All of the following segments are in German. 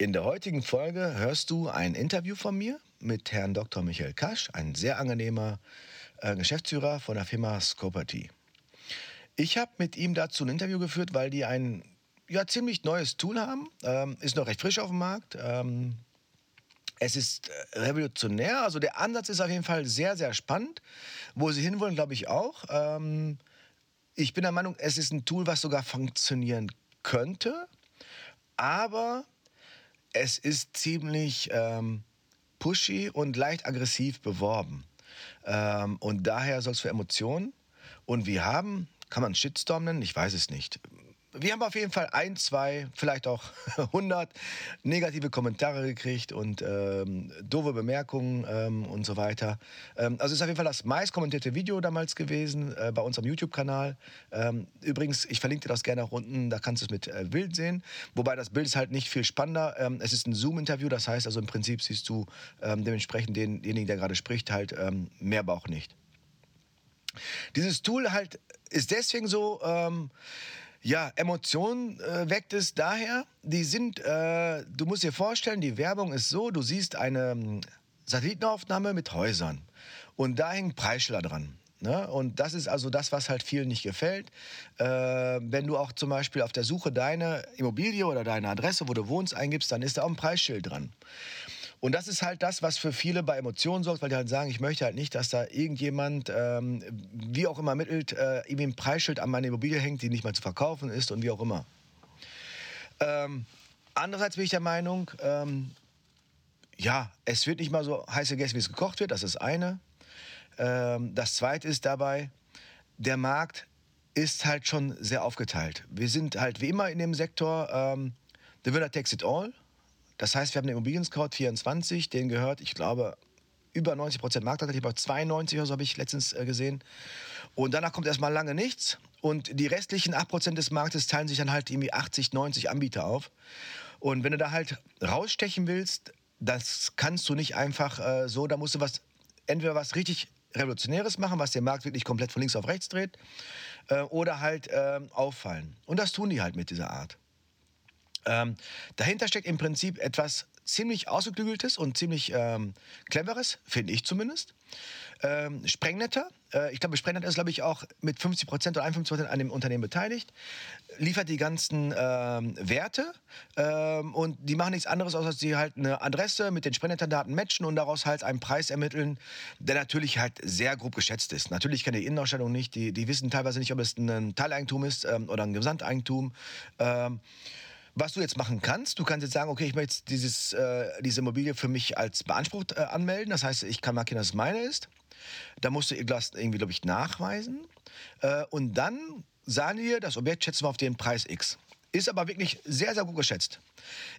In der heutigen Folge hörst du ein Interview von mir mit Herrn Dr. Michael Kasch, ein sehr angenehmer äh, Geschäftsführer von der Firma Scoperty. Ich habe mit ihm dazu ein Interview geführt, weil die ein ja, ziemlich neues Tool haben. Ähm, ist noch recht frisch auf dem Markt. Ähm, es ist äh, revolutionär. Also der Ansatz ist auf jeden Fall sehr, sehr spannend. Wo sie hinwollen, glaube ich auch. Ähm, ich bin der Meinung, es ist ein Tool, was sogar funktionieren könnte. Aber es ist ziemlich ähm, pushy und leicht aggressiv beworben. Ähm, und daher soll es für Emotionen. Und wir haben, kann man Shitstorm nennen? Ich weiß es nicht wir haben auf jeden Fall ein, zwei, vielleicht auch 100 negative Kommentare gekriegt und ähm, doofe Bemerkungen ähm, und so weiter. Ähm, also ist auf jeden Fall das meist kommentierte Video damals gewesen äh, bei unserem YouTube-Kanal. Ähm, übrigens, ich verlinke dir das gerne auch unten, da kannst du es mit äh, Bild sehen. Wobei das Bild ist halt nicht viel spannender. Ähm, es ist ein Zoom-Interview, das heißt also im Prinzip siehst du ähm, dementsprechend denjenigen, der gerade spricht, halt mehr aber auch nicht. Dieses Tool halt ist deswegen so ja, Emotionen äh, weckt es daher. Die sind, äh, du musst dir vorstellen, die Werbung ist so, du siehst eine ähm, Satellitenaufnahme mit Häusern und da hängen Preisschilder dran. Ne? Und das ist also das, was halt vielen nicht gefällt. Äh, wenn du auch zum Beispiel auf der Suche deine Immobilie oder deine Adresse, wo du wohnst, eingibst, dann ist da auch ein Preisschild dran. Und das ist halt das, was für viele bei Emotionen sorgt, weil die halt sagen, ich möchte halt nicht, dass da irgendjemand, ähm, wie auch immer mittelt, äh, irgendwie ein Preisschild an meine Immobilie hängt, die nicht mal zu verkaufen ist und wie auch immer. Ähm, andererseits bin ich der Meinung, ähm, ja, es wird nicht mal so heiß gegessen, wie es gekocht wird, das ist eine. Ähm, das zweite ist dabei, der Markt ist halt schon sehr aufgeteilt. Wir sind halt wie immer in dem Sektor, ähm, the winner takes it all. Das heißt, wir haben den Immobilien-Scout 24, den gehört, ich glaube, über 90 Prozent Marktanteil, ich glaube 92 oder so habe ich letztens äh, gesehen. Und danach kommt erstmal lange nichts. Und die restlichen 8 Prozent des Marktes teilen sich dann halt irgendwie 80, 90 Anbieter auf. Und wenn du da halt rausstechen willst, das kannst du nicht einfach äh, so, da musst du was, entweder was richtig Revolutionäres machen, was den Markt wirklich komplett von links auf rechts dreht, äh, oder halt äh, auffallen. Und das tun die halt mit dieser Art. Ähm, dahinter steckt im Prinzip etwas ziemlich ausgeklügeltes und ziemlich ähm, cleveres, finde ich zumindest. Ähm, Sprengnetter, äh, ich glaube, Sprengnetter ist, glaube ich, auch mit 50 Prozent oder 51 Prozent an dem Unternehmen beteiligt, liefert die ganzen ähm, Werte ähm, und die machen nichts anderes, als dass sie halt eine Adresse mit den Sprengnetter-Daten matchen und daraus halt einen Preis ermitteln, der natürlich halt sehr grob geschätzt ist. Natürlich kennen die Innenausstellung nicht, die, die wissen teilweise nicht, ob es ein Teileigentum ist ähm, oder ein Gesamteigentum. Ähm, was du jetzt machen kannst, du kannst jetzt sagen, okay, ich möchte dieses, äh, diese Immobilie für mich als beansprucht äh, anmelden. Das heißt, ich kann markieren, dass es meine ist. Da musst du Glas irgendwie, glaube ich, nachweisen. Äh, und dann sagen dir, das Objekt schätzen wir auf den Preis X. Ist aber wirklich sehr, sehr gut geschätzt.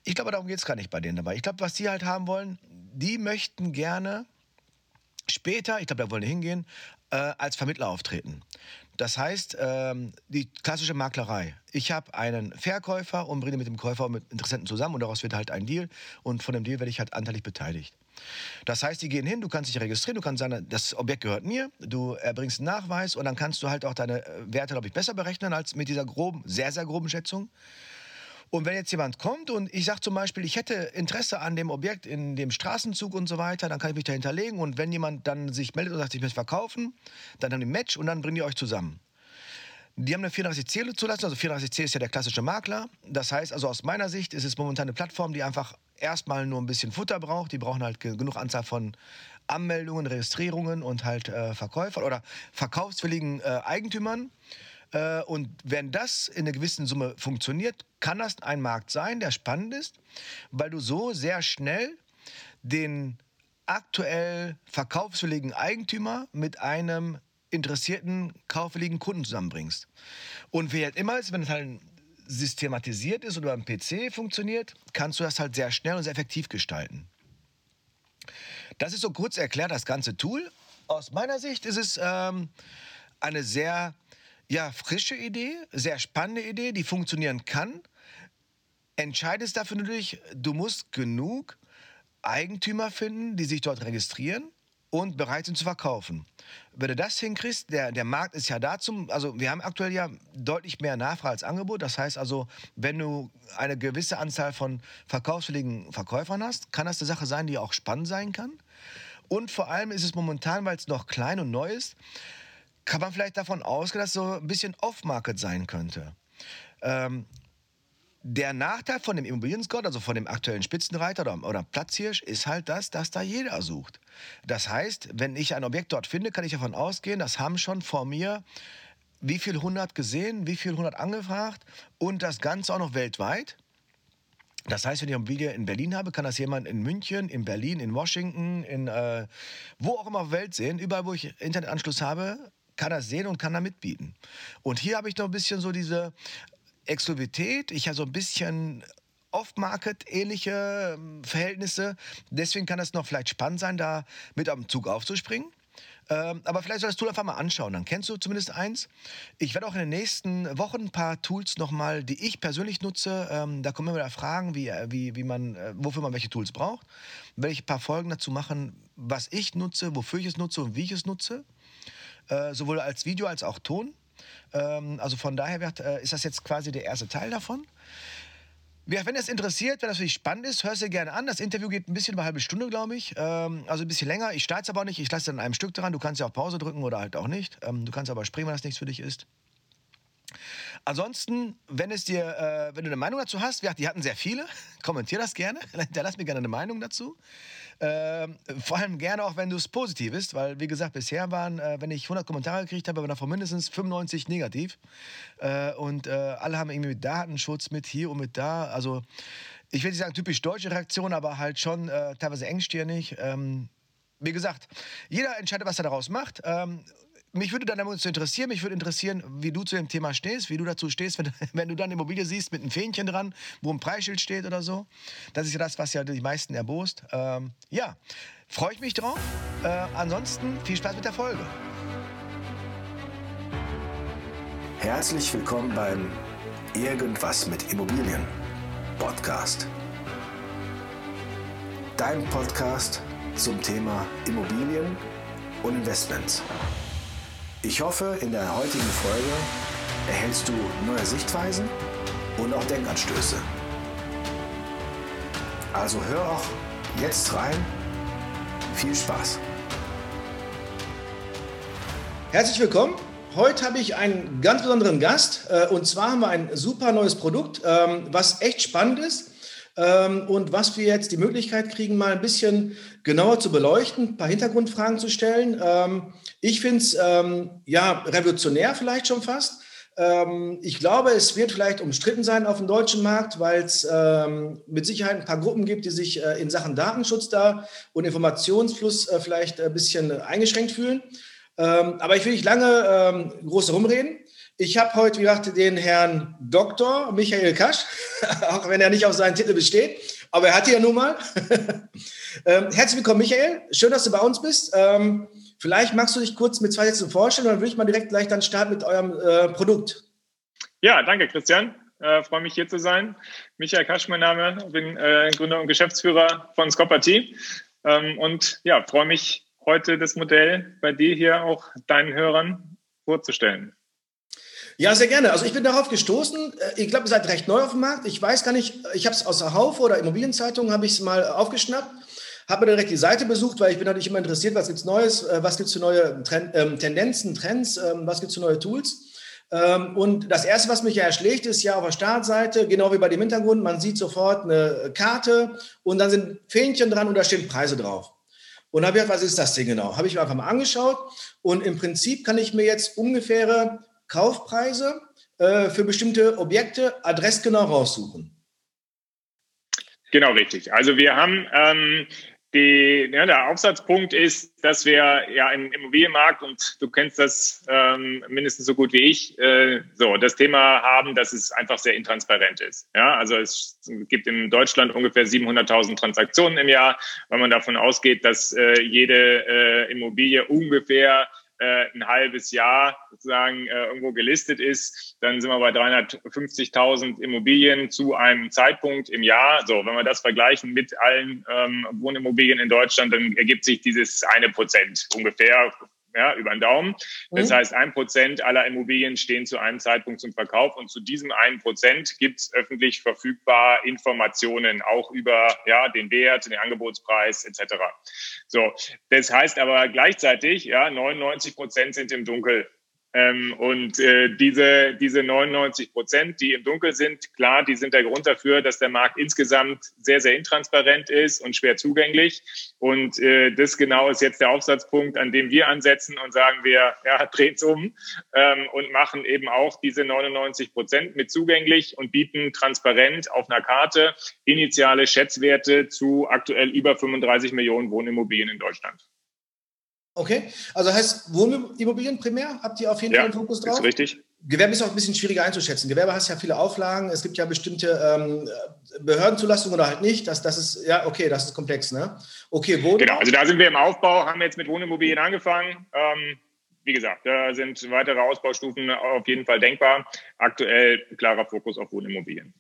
Ich glaube, darum geht es gar nicht bei denen dabei. Ich glaube, was die halt haben wollen, die möchten gerne später, ich glaube, da wollen die hingehen, äh, als Vermittler auftreten. Das heißt, ähm, die klassische Maklerei. Ich habe einen Verkäufer und bringe mit dem Käufer mit Interessenten zusammen und daraus wird halt ein Deal und von dem Deal werde ich halt anteilig beteiligt. Das heißt, die gehen hin, du kannst dich registrieren, du kannst sagen, das Objekt gehört mir, du erbringst einen Nachweis und dann kannst du halt auch deine äh, Werte, glaube ich, besser berechnen als mit dieser groben, sehr, sehr groben Schätzung. Und wenn jetzt jemand kommt und ich sage zum Beispiel, ich hätte Interesse an dem Objekt in dem Straßenzug und so weiter, dann kann ich mich da hinterlegen. Und wenn jemand dann sich meldet und sagt, ich möchte verkaufen, dann haben die ein Match und dann bringen die euch zusammen. Die haben eine 34C zulassen, also 34C ist ja der klassische Makler. Das heißt, also aus meiner Sicht ist es momentan eine Plattform, die einfach erstmal nur ein bisschen Futter braucht. Die brauchen halt genug Anzahl von Anmeldungen, Registrierungen und halt äh, Verkäufern oder verkaufswilligen äh, Eigentümern. Äh, und wenn das in einer gewissen Summe funktioniert, kann das ein Markt sein, der spannend ist, weil du so sehr schnell den aktuell verkaufswilligen Eigentümer mit einem interessierten, kaufwilligen Kunden zusammenbringst. Und wie halt immer ist, wenn es halt systematisiert ist oder am PC funktioniert, kannst du das halt sehr schnell und sehr effektiv gestalten. Das ist so kurz erklärt das ganze Tool. Aus meiner Sicht ist es ähm, eine sehr ja, frische Idee, sehr spannende Idee, die funktionieren kann. Entscheidend ist dafür natürlich, du musst genug Eigentümer finden, die sich dort registrieren und bereit sind zu verkaufen. Wenn du das hinkriegst, der, der Markt ist ja da zum, also wir haben aktuell ja deutlich mehr Nachfrage als Angebot. Das heißt also, wenn du eine gewisse Anzahl von verkaufswilligen Verkäufern hast, kann das eine Sache sein, die auch spannend sein kann. Und vor allem ist es momentan, weil es noch klein und neu ist, kann man vielleicht davon ausgehen, dass so ein bisschen Off-Market sein könnte. Ähm, der Nachteil von dem Immobilien-Scout, also von dem aktuellen Spitzenreiter oder, oder Platzhirsch, ist halt das, dass da jeder sucht. Das heißt, wenn ich ein Objekt dort finde, kann ich davon ausgehen, das haben schon vor mir wie viel hundert gesehen, wie viel hundert angefragt und das Ganze auch noch weltweit. Das heißt, wenn ich eine Immobilie in Berlin habe, kann das jemand in München, in Berlin, in Washington, in äh, wo auch immer auf der Welt sehen. Überall, wo ich Internetanschluss habe, kann das sehen und kann da mitbieten. Und hier habe ich noch ein bisschen so diese Exklusivität, ich habe so ein bisschen Off-Market-ähnliche ähm, Verhältnisse. Deswegen kann es noch vielleicht spannend sein, da mit am Zug aufzuspringen. Ähm, aber vielleicht solltest du einfach mal anschauen, dann kennst du zumindest eins. Ich werde auch in den nächsten Wochen ein paar Tools nochmal, die ich persönlich nutze, ähm, da kommen immer wieder Fragen, wie, äh, wie, wie man, äh, wofür man welche Tools braucht. Werde ich ein paar Folgen dazu machen, was ich nutze, wofür ich es nutze und wie ich es nutze. Äh, sowohl als Video als auch Ton. Ähm, also von daher wird, äh, ist das jetzt quasi der erste Teil davon. Wenn das interessiert, wenn das für dich spannend ist, hör es dir gerne an. Das Interview geht ein bisschen über eine halbe Stunde, glaube ich. Ähm, also ein bisschen länger. Ich starte es aber nicht. Ich lasse es in einem Stück dran. Du kannst ja auch Pause drücken oder halt auch nicht. Ähm, du kannst aber springen, wenn das nichts für dich ist. Ansonsten, wenn es dir, äh, wenn du eine Meinung dazu hast, die hatten sehr viele, kommentier das gerne, hinterlass mir gerne eine Meinung dazu. Ähm, vor allem gerne auch, wenn du es positiv bist, weil wie gesagt, bisher waren, äh, wenn ich 100 Kommentare gekriegt habe, waren davon mindestens 95 negativ. Äh, und äh, alle haben irgendwie mit Datenschutz, mit hier und mit da. Also ich will nicht sagen typisch deutsche Reaktion, aber halt schon äh, teilweise engstirnig. Ähm, wie gesagt, jeder entscheidet, was er daraus macht. Ähm, mich würde dann damit interessieren, mich würde interessieren, wie du zu dem Thema stehst, wie du dazu stehst, wenn, wenn du dann eine Immobilie siehst mit einem Fähnchen dran, wo ein Preisschild steht oder so. Das ist ja das, was ja die meisten erbost. Ähm, ja, freue ich mich drauf. Äh, ansonsten viel Spaß mit der Folge. Herzlich willkommen beim Irgendwas mit Immobilien Podcast. Dein Podcast zum Thema Immobilien und Investments. Ich hoffe, in der heutigen Folge erhältst du neue Sichtweisen und auch Denkanstöße. Also hör auch jetzt rein. Viel Spaß. Herzlich willkommen. Heute habe ich einen ganz besonderen Gast. Äh, und zwar haben wir ein super neues Produkt, ähm, was echt spannend ist und was wir jetzt die Möglichkeit kriegen, mal ein bisschen genauer zu beleuchten, ein paar Hintergrundfragen zu stellen. Ähm, ich finde es ähm, ja revolutionär vielleicht schon fast. ich glaube, es wird vielleicht umstritten sein auf dem deutschen Markt, weil es mit Sicherheit ein paar Gruppen gibt, die sich äh, in Sachen Datenschutz da und Informationsfluss äh, vielleicht ein bisschen eingeschränkt fühlen. aber ich will nicht lange groß rumreden. Ich habe heute, wie gesagt, den Herrn Dr. Michael Kasch, auch wenn er nicht auf seinen Titel besteht, aber er hat ja nun mal. ähm, herzlich willkommen, Michael. Schön, dass du bei uns bist. Ähm, vielleicht magst du dich kurz mit zwei Sätzen vorstellen, dann würde ich mal direkt gleich dann starten mit eurem äh, Produkt. Ja, danke, Christian. Äh, freue mich hier zu sein. Michael Kasch, mein Name, bin äh, Gründer und Geschäftsführer von Scopperty ähm, und ja, freue mich heute das Modell bei dir hier auch deinen Hörern vorzustellen. Ja, sehr gerne. Also ich bin darauf gestoßen. Äh, ich glaube, ihr seid recht neu auf dem Markt. Ich weiß gar nicht, ich habe es aus der Haufe oder Immobilienzeitung, habe ich es mal aufgeschnappt. Habe mir direkt die Seite besucht, weil ich bin natürlich immer interessiert, was gibt es Neues, äh, was gibt es für neue Trend, ähm, Tendenzen, Trends, ähm, was gibt es für neue Tools. Ähm, und das Erste, was mich ja erschlägt, ist ja auf der Startseite, genau wie bei dem Hintergrund, man sieht sofort eine Karte und dann sind Fähnchen dran und da stehen Preise drauf. Und habe ich gedacht, was ist das Ding genau? Habe ich mir einfach mal angeschaut und im Prinzip kann ich mir jetzt ungefähre Kaufpreise äh, für bestimmte Objekte adressgenau raussuchen. Genau, richtig. Also wir haben ähm, die, ja, der Aufsatzpunkt ist, dass wir ja im Immobilienmarkt, und du kennst das ähm, mindestens so gut wie ich, äh, so das Thema haben, dass es einfach sehr intransparent ist. Ja, also es gibt in Deutschland ungefähr 700.000 Transaktionen im Jahr, weil man davon ausgeht, dass äh, jede äh, Immobilie ungefähr äh, ein halbes Jahr sozusagen äh, irgendwo gelistet ist, dann sind wir bei 350.000 Immobilien zu einem Zeitpunkt im Jahr. So, wenn wir das vergleichen mit allen ähm, Wohnimmobilien in Deutschland, dann ergibt sich dieses eine Prozent ungefähr ja, über den Daumen. Das mhm. heißt, ein Prozent aller Immobilien stehen zu einem Zeitpunkt zum Verkauf und zu diesem einen Prozent gibt es öffentlich verfügbar Informationen, auch über ja, den Wert, den Angebotspreis etc. So, das heißt aber gleichzeitig, ja, 99 Prozent sind im Dunkel. Ähm, und äh, diese, diese 99 Prozent, die im Dunkel sind, klar, die sind der Grund dafür, dass der Markt insgesamt sehr, sehr intransparent ist und schwer zugänglich. Und äh, das genau ist jetzt der Aufsatzpunkt, an dem wir ansetzen und sagen wir, ja, dreht's um ähm, und machen eben auch diese 99 Prozent mit zugänglich und bieten transparent auf einer Karte initiale Schätzwerte zu aktuell über 35 Millionen Wohnimmobilien in Deutschland. Okay, also heißt Wohnimmobilien primär, habt ihr auf jeden ja, Fall einen Fokus drauf? Ist richtig. Gewerbe ist auch ein bisschen schwieriger einzuschätzen. Gewerbe hast ja viele Auflagen, es gibt ja bestimmte ähm, Behördenzulassungen oder halt nicht. Das, das ist, ja, okay, das ist komplex, ne? Okay, Wohnung. Genau, also da sind wir im Aufbau, haben jetzt mit Wohnimmobilien angefangen. Ähm, wie gesagt, da sind weitere Ausbaustufen auf jeden Fall denkbar. Aktuell klarer Fokus auf Wohnimmobilien.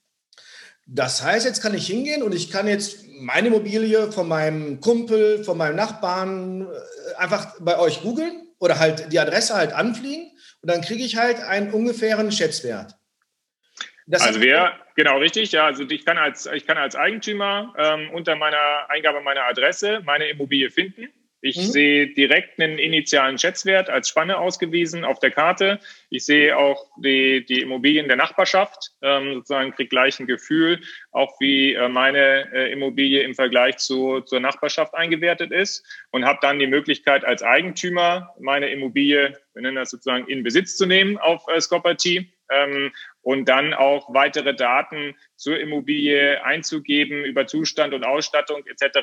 Das heißt, jetzt kann ich hingehen und ich kann jetzt meine Immobilie von meinem Kumpel, von meinem Nachbarn äh, einfach bei euch googeln oder halt die Adresse halt anfliegen und dann kriege ich halt einen ungefähren Schätzwert. Das also wer, genau richtig, ja, also ich kann als, ich kann als Eigentümer ähm, unter meiner Eingabe meiner Adresse meine Immobilie finden ich mhm. sehe direkt einen initialen Schätzwert als Spanne ausgewiesen auf der Karte. Ich sehe auch die, die Immobilien der Nachbarschaft, ähm, sozusagen kriege gleich ein Gefühl, auch wie äh, meine äh, Immobilie im Vergleich zu, zur Nachbarschaft eingewertet ist und habe dann die Möglichkeit als Eigentümer meine Immobilie, wir nennen das sozusagen in Besitz zu nehmen auf äh, Scopperty ähm, und dann auch weitere Daten zur Immobilie einzugeben über Zustand und Ausstattung etc.,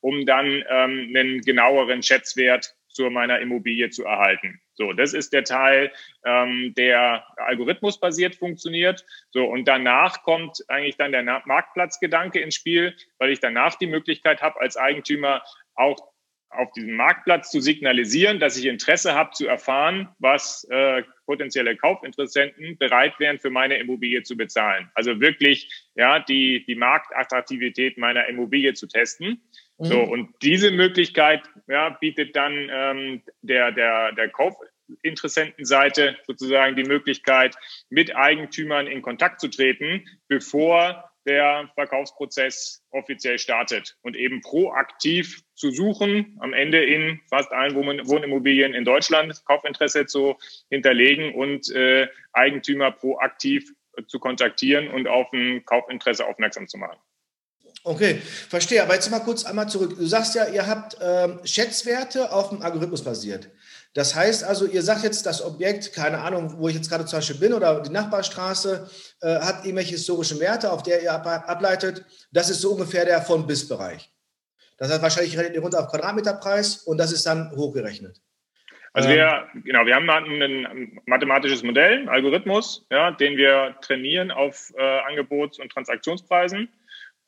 um dann ähm, einen genaueren Schätzwert zu meiner Immobilie zu erhalten. So, das ist der Teil, ähm, der algorithmusbasiert funktioniert. So, und danach kommt eigentlich dann der Marktplatzgedanke ins Spiel, weil ich danach die Möglichkeit habe, als Eigentümer auch auf diesem Marktplatz zu signalisieren, dass ich Interesse habe zu erfahren, was äh, potenzielle Kaufinteressenten bereit wären, für meine Immobilie zu bezahlen. Also wirklich ja die die Marktattraktivität meiner Immobilie zu testen. Mhm. So und diese Möglichkeit ja, bietet dann ähm, der der der Kaufinteressentenseite sozusagen die Möglichkeit, mit Eigentümern in Kontakt zu treten, bevor der Verkaufsprozess offiziell startet und eben proaktiv zu suchen, am Ende in fast allen Wohnimmobilien in Deutschland Kaufinteresse zu hinterlegen und äh, Eigentümer proaktiv zu kontaktieren und auf ein Kaufinteresse aufmerksam zu machen. Okay, verstehe. Aber jetzt mal kurz einmal zurück. Du sagst ja, ihr habt ähm, Schätzwerte auf dem Algorithmus basiert. Das heißt also, ihr sagt jetzt, das Objekt, keine Ahnung, wo ich jetzt gerade zum Beispiel bin oder die Nachbarstraße, äh, hat irgendwelche historischen Werte, auf der ihr ableitet. Das ist so ungefähr der von-bis-Bereich. Das heißt, wahrscheinlich rechnet ihr runter auf Quadratmeterpreis und das ist dann hochgerechnet. Also wir, ähm, genau, wir haben ein mathematisches Modell, einen Algorithmus, ja, den wir trainieren auf äh, Angebots- und Transaktionspreisen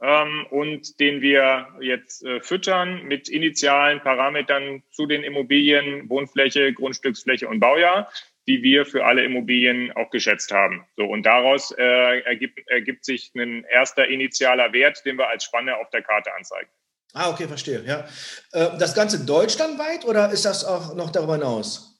ähm, und den wir jetzt äh, füttern mit initialen Parametern zu den Immobilien, Wohnfläche, Grundstücksfläche und Baujahr, die wir für alle Immobilien auch geschätzt haben. So und daraus äh, ergibt, ergibt sich ein erster initialer Wert, den wir als Spanne auf der Karte anzeigen. Ah, okay, verstehe. Ja. Äh, das Ganze deutschlandweit oder ist das auch noch darüber hinaus?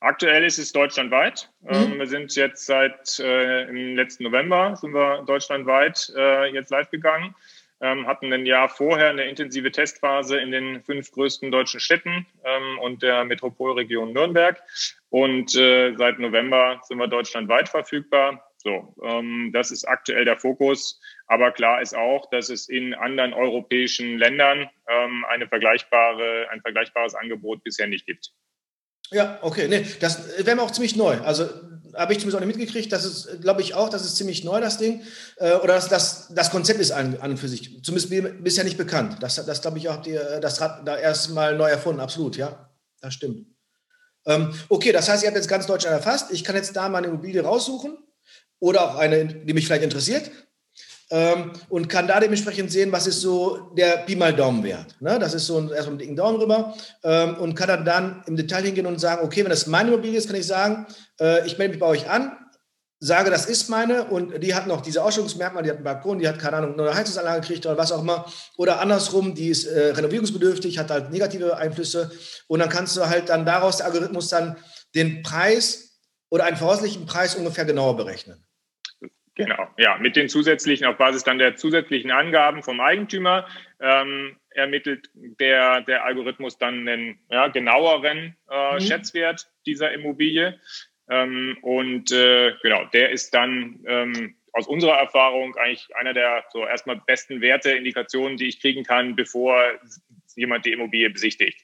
Aktuell ist es deutschlandweit. Mhm. Ähm, wir sind jetzt seit äh, im letzten November sind wir deutschlandweit äh, jetzt live gegangen. Ähm, hatten ein Jahr vorher eine intensive Testphase in den fünf größten deutschen Städten ähm, und der Metropolregion Nürnberg. Und äh, seit November sind wir deutschlandweit verfügbar. So, ähm, das ist aktuell der Fokus. Aber klar ist auch, dass es in anderen europäischen Ländern ähm, eine vergleichbare, ein vergleichbares Angebot bisher nicht gibt. Ja, okay. Nee, das wäre mir auch ziemlich neu. Also habe ich zumindest auch nicht mitgekriegt. Das ist, glaube ich, auch, das ist ziemlich neu, das Ding. Äh, oder das, das, das Konzept ist an, an und für sich. Zumindest bisher nicht bekannt. Das, das glaube ich, auch die, das Rad da erstmal neu erfunden. Absolut, ja. Das stimmt. Ähm, okay, das heißt, ihr habt jetzt ganz Deutschland erfasst. Ich kann jetzt da meine Immobilie raussuchen oder auch eine, die mich vielleicht interessiert. Ähm, und kann da dementsprechend sehen, was ist so der Pi mal Daumenwert. Ne? Das ist so ein, erstmal einen dicken Daumen rüber ähm, und kann dann, dann im Detail hingehen und sagen, okay, wenn das meine Immobilie ist, kann ich sagen, äh, ich melde mich bei euch an, sage, das ist meine und die hat noch diese Ausstellungsmerkmale, die hat einen Balkon, die hat, keine Ahnung, eine Heizungsanlage gekriegt oder was auch immer. Oder andersrum, die ist äh, renovierungsbedürftig, hat halt negative Einflüsse. Und dann kannst du halt dann daraus der Algorithmus dann den Preis oder einen voraussichtlichen Preis ungefähr genauer berechnen. Genau, ja, mit den zusätzlichen, auf Basis dann der zusätzlichen Angaben vom Eigentümer ähm, ermittelt der, der Algorithmus dann einen ja, genaueren äh, mhm. Schätzwert dieser Immobilie. Ähm, und äh, genau, der ist dann ähm, aus unserer Erfahrung eigentlich einer der so erstmal besten Werte, Indikationen, die ich kriegen kann, bevor jemand die Immobilie besichtigt.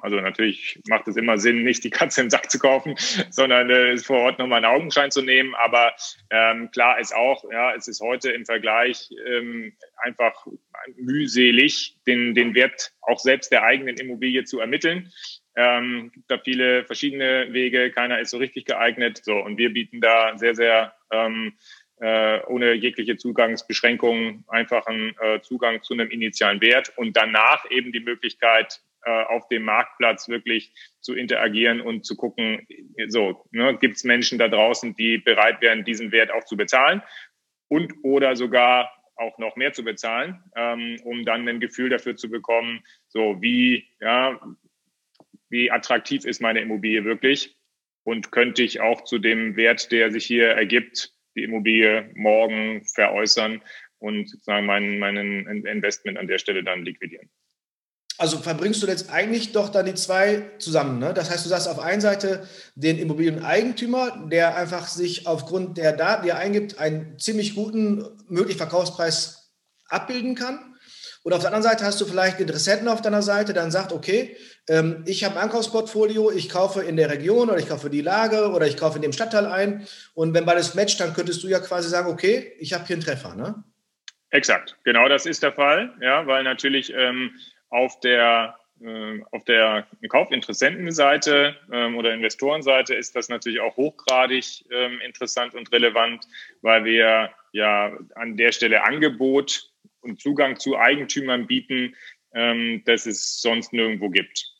Also natürlich macht es immer Sinn, nicht die Katze im Sack zu kaufen, sondern äh, vor Ort nochmal einen Augenschein zu nehmen. Aber ähm, klar ist auch, ja, es ist heute im Vergleich ähm, einfach mühselig, den, den Wert auch selbst der eigenen Immobilie zu ermitteln. Ähm, gibt da viele verschiedene Wege, keiner ist so richtig geeignet. So, und wir bieten da sehr, sehr ähm, äh, ohne jegliche Zugangsbeschränkungen einfachen äh, Zugang zu einem initialen Wert und danach eben die Möglichkeit, äh, auf dem Marktplatz wirklich zu interagieren und zu gucken, so, ne, gibt es Menschen da draußen, die bereit wären, diesen Wert auch zu bezahlen und oder sogar auch noch mehr zu bezahlen, ähm, um dann ein Gefühl dafür zu bekommen, so wie, ja, wie attraktiv ist meine Immobilie wirklich und könnte ich auch zu dem Wert, der sich hier ergibt, die Immobilie morgen veräußern und sozusagen meinen, meinen Investment an der Stelle dann liquidieren. Also verbringst du jetzt eigentlich doch dann die zwei zusammen. Ne? Das heißt, du sagst auf einer Seite den Immobilieneigentümer, der einfach sich aufgrund der Daten, die er eingibt, einen ziemlich guten möglichen Verkaufspreis abbilden kann. Und auf der anderen Seite hast du vielleicht Interessenten auf deiner Seite, der dann sagt, okay, ähm, ich habe ein Ankaufsportfolio, ich kaufe in der Region oder ich kaufe die Lage oder ich kaufe in dem Stadtteil ein. Und wenn beides matcht, dann könntest du ja quasi sagen, okay, ich habe hier einen Treffer. Ne? Exakt, genau das ist der Fall, ja, weil natürlich ähm, auf der äh, auf der Kaufinteressentenseite ähm, oder Investorenseite ist das natürlich auch hochgradig ähm, interessant und relevant, weil wir ja an der Stelle Angebot und Zugang zu Eigentümern bieten, ähm, das es sonst nirgendwo gibt.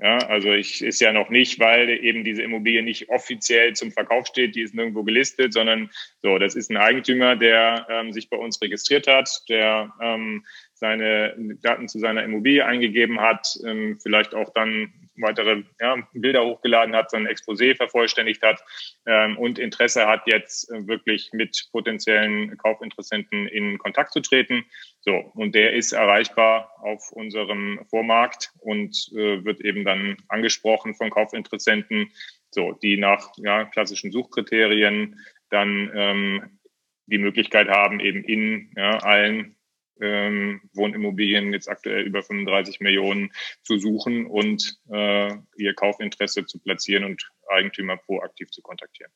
Ja, also ich ist ja noch nicht, weil eben diese Immobilie nicht offiziell zum Verkauf steht, die ist nirgendwo gelistet, sondern so, das ist ein Eigentümer, der ähm, sich bei uns registriert hat, der ähm, seine Daten zu seiner Immobilie eingegeben hat, ähm, vielleicht auch dann weitere ja, Bilder hochgeladen hat, sein Exposé vervollständigt hat ähm, und Interesse hat, jetzt äh, wirklich mit potenziellen Kaufinteressenten in Kontakt zu treten. So, und der ist erreichbar auf unserem Vormarkt und äh, wird eben dann angesprochen von Kaufinteressenten, so, die nach ja, klassischen Suchkriterien dann ähm, die Möglichkeit haben, eben in ja, allen ähm, Wohnimmobilien jetzt aktuell über 35 Millionen zu suchen und äh, ihr Kaufinteresse zu platzieren und Eigentümer proaktiv zu kontaktieren.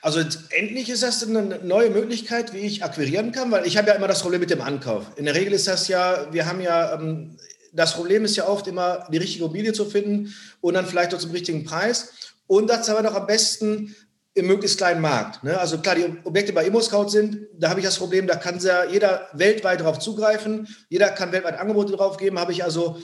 Also endlich ist das eine neue Möglichkeit, wie ich akquirieren kann, weil ich habe ja immer das Problem mit dem Ankauf. In der Regel ist das ja, wir haben ja, ähm, das Problem ist ja oft immer, die richtige Immobilie zu finden und dann vielleicht auch zum richtigen Preis. Und das aber doch am besten im möglichst kleinen Markt. Ne? Also klar, die Objekte bei ImmoScout sind, da habe ich das Problem, da kann ja jeder weltweit darauf zugreifen, jeder kann weltweit Angebote drauf geben, habe ich also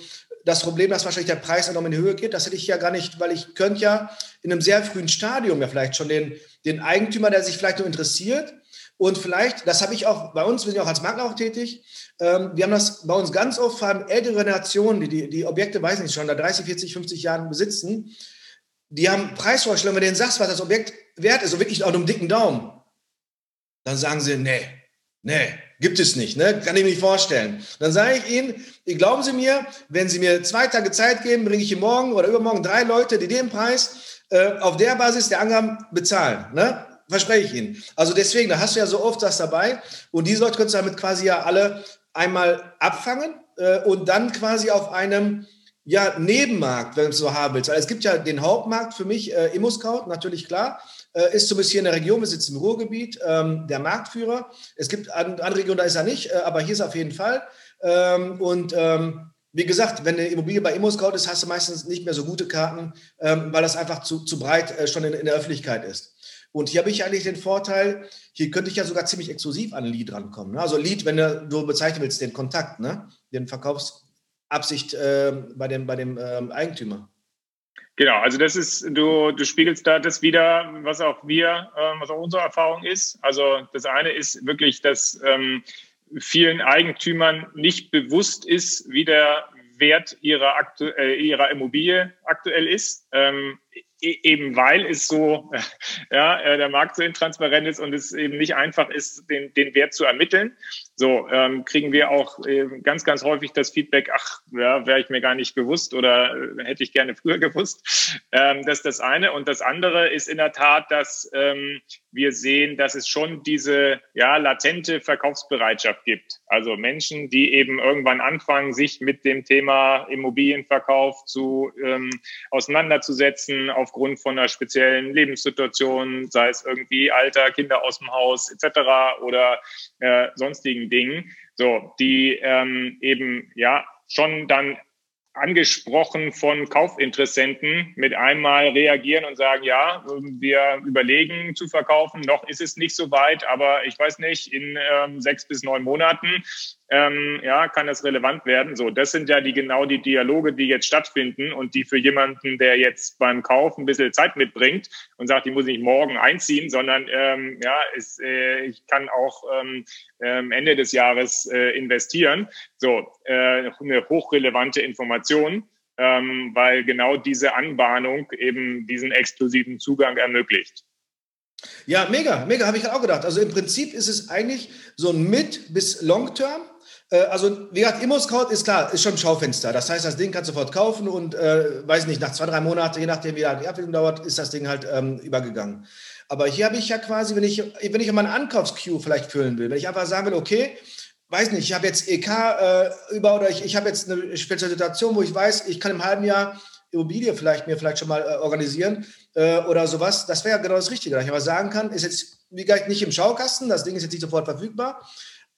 das Problem, dass wahrscheinlich der Preis enorm in die Höhe geht. Das hätte ich ja gar nicht, weil ich könnte ja in einem sehr frühen Stadium ja vielleicht schon den, den Eigentümer, der sich vielleicht nur interessiert und vielleicht, das habe ich auch bei uns, wir sind ja auch als Makler auch tätig, ähm, wir haben das bei uns ganz oft, vor allem ältere Nationen, die, die die Objekte, weiß nicht, schon da 30, 40, 50 Jahren besitzen, die haben Preisvorstellungen, wenn du denen sagst, was das Objekt wert ist, so wirklich auch einem dicken Daumen, dann sagen sie, nee, nee, gibt es nicht, ne? kann ich mir nicht vorstellen. Dann sage ich ihnen, glauben Sie mir, wenn Sie mir zwei Tage Zeit geben, bringe ich Ihnen morgen oder übermorgen drei Leute, die den Preis äh, auf der Basis der Angaben bezahlen. Ne? Verspreche ich Ihnen. Also deswegen, da hast du ja so oft das dabei und diese Leute könntest du damit quasi ja alle einmal abfangen äh, und dann quasi auf einem ja, Nebenmarkt, wenn du es so haben willst. Also es gibt ja den Hauptmarkt für mich, äh, ImmoScout, natürlich klar, äh, ist zumindest hier in der Region, wir sitzen im Ruhrgebiet, ähm, der Marktführer. Es gibt andere Regionen, da ist er nicht, äh, aber hier ist er auf jeden Fall. Ähm, und ähm, wie gesagt, wenn eine Immobilie bei ImmoScout ist, hast du meistens nicht mehr so gute Karten, ähm, weil das einfach zu, zu breit äh, schon in, in, der Öffentlichkeit ist. Und hier habe ich eigentlich den Vorteil, hier könnte ich ja sogar ziemlich exklusiv an ein Lead rankommen. Ne? Also Lead, wenn du, du bezeichnen willst, den Kontakt, ne? den Verkaufsabsicht äh, bei dem, bei dem ähm, Eigentümer. Genau, also das ist, du, du spiegelst da das wieder, was auch wir, ähm, was auch unsere Erfahrung ist. Also das eine ist wirklich, dass ähm, vielen Eigentümern nicht bewusst ist, wie der Wert ihrer, aktu äh, ihrer Immobilie aktuell ist. Ähm, E, eben weil es so, ja, äh, der Markt so intransparent ist und es eben nicht einfach ist, den, den Wert zu ermitteln. So ähm, kriegen wir auch äh, ganz, ganz häufig das Feedback, ach, ja, wäre ich mir gar nicht bewusst oder äh, hätte ich gerne früher gewusst. Ähm, das ist das eine. Und das andere ist in der Tat, dass ähm, wir sehen, dass es schon diese ja, latente Verkaufsbereitschaft gibt. Also Menschen, die eben irgendwann anfangen, sich mit dem Thema Immobilienverkauf zu ähm, auseinanderzusetzen, aufgrund von einer speziellen Lebenssituation, sei es irgendwie Alter, Kinder aus dem Haus etc. oder äh, sonstigen Dingen, so die ähm, eben ja schon dann angesprochen von Kaufinteressenten mit einmal reagieren und sagen, ja, wir überlegen zu verkaufen, noch ist es nicht so weit, aber ich weiß nicht, in ähm, sechs bis neun Monaten ähm, ja, kann das relevant werden. So, das sind ja die genau die Dialoge, die jetzt stattfinden und die für jemanden, der jetzt beim Kauf ein bisschen Zeit mitbringt und sagt, die muss ich morgen einziehen, sondern ähm, ja, ist, äh, ich kann auch ähm, ähm, Ende des Jahres äh, investieren. So, äh, eine hochrelevante Information. Ähm, weil genau diese Anbahnung eben diesen exklusiven Zugang ermöglicht. Ja, mega, mega, habe ich auch gedacht. Also im Prinzip ist es eigentlich so ein Mid- bis Long-Term. Äh, also, wie gesagt, Immo-Scout ist klar, ist schon ein Schaufenster. Das heißt, das Ding kannst du sofort kaufen und, äh, weiß nicht, nach zwei, drei Monaten, je nachdem, wie lange die Abwicklung dauert, ist das Ding halt ähm, übergegangen. Aber hier habe ich ja quasi, wenn ich, wenn ich meine Ankaufsqueue vielleicht füllen will, wenn ich einfach sagen will, okay, weiß nicht, ich habe jetzt EK äh, über oder ich, ich habe jetzt eine spezielle Situation, wo ich weiß, ich kann im halben Jahr Immobilie vielleicht mir vielleicht schon mal äh, organisieren äh, oder sowas. Das wäre ja genau das Richtige. dass Ich aber sagen kann, ist jetzt wie gesagt nicht im Schaukasten, das Ding ist jetzt nicht sofort verfügbar,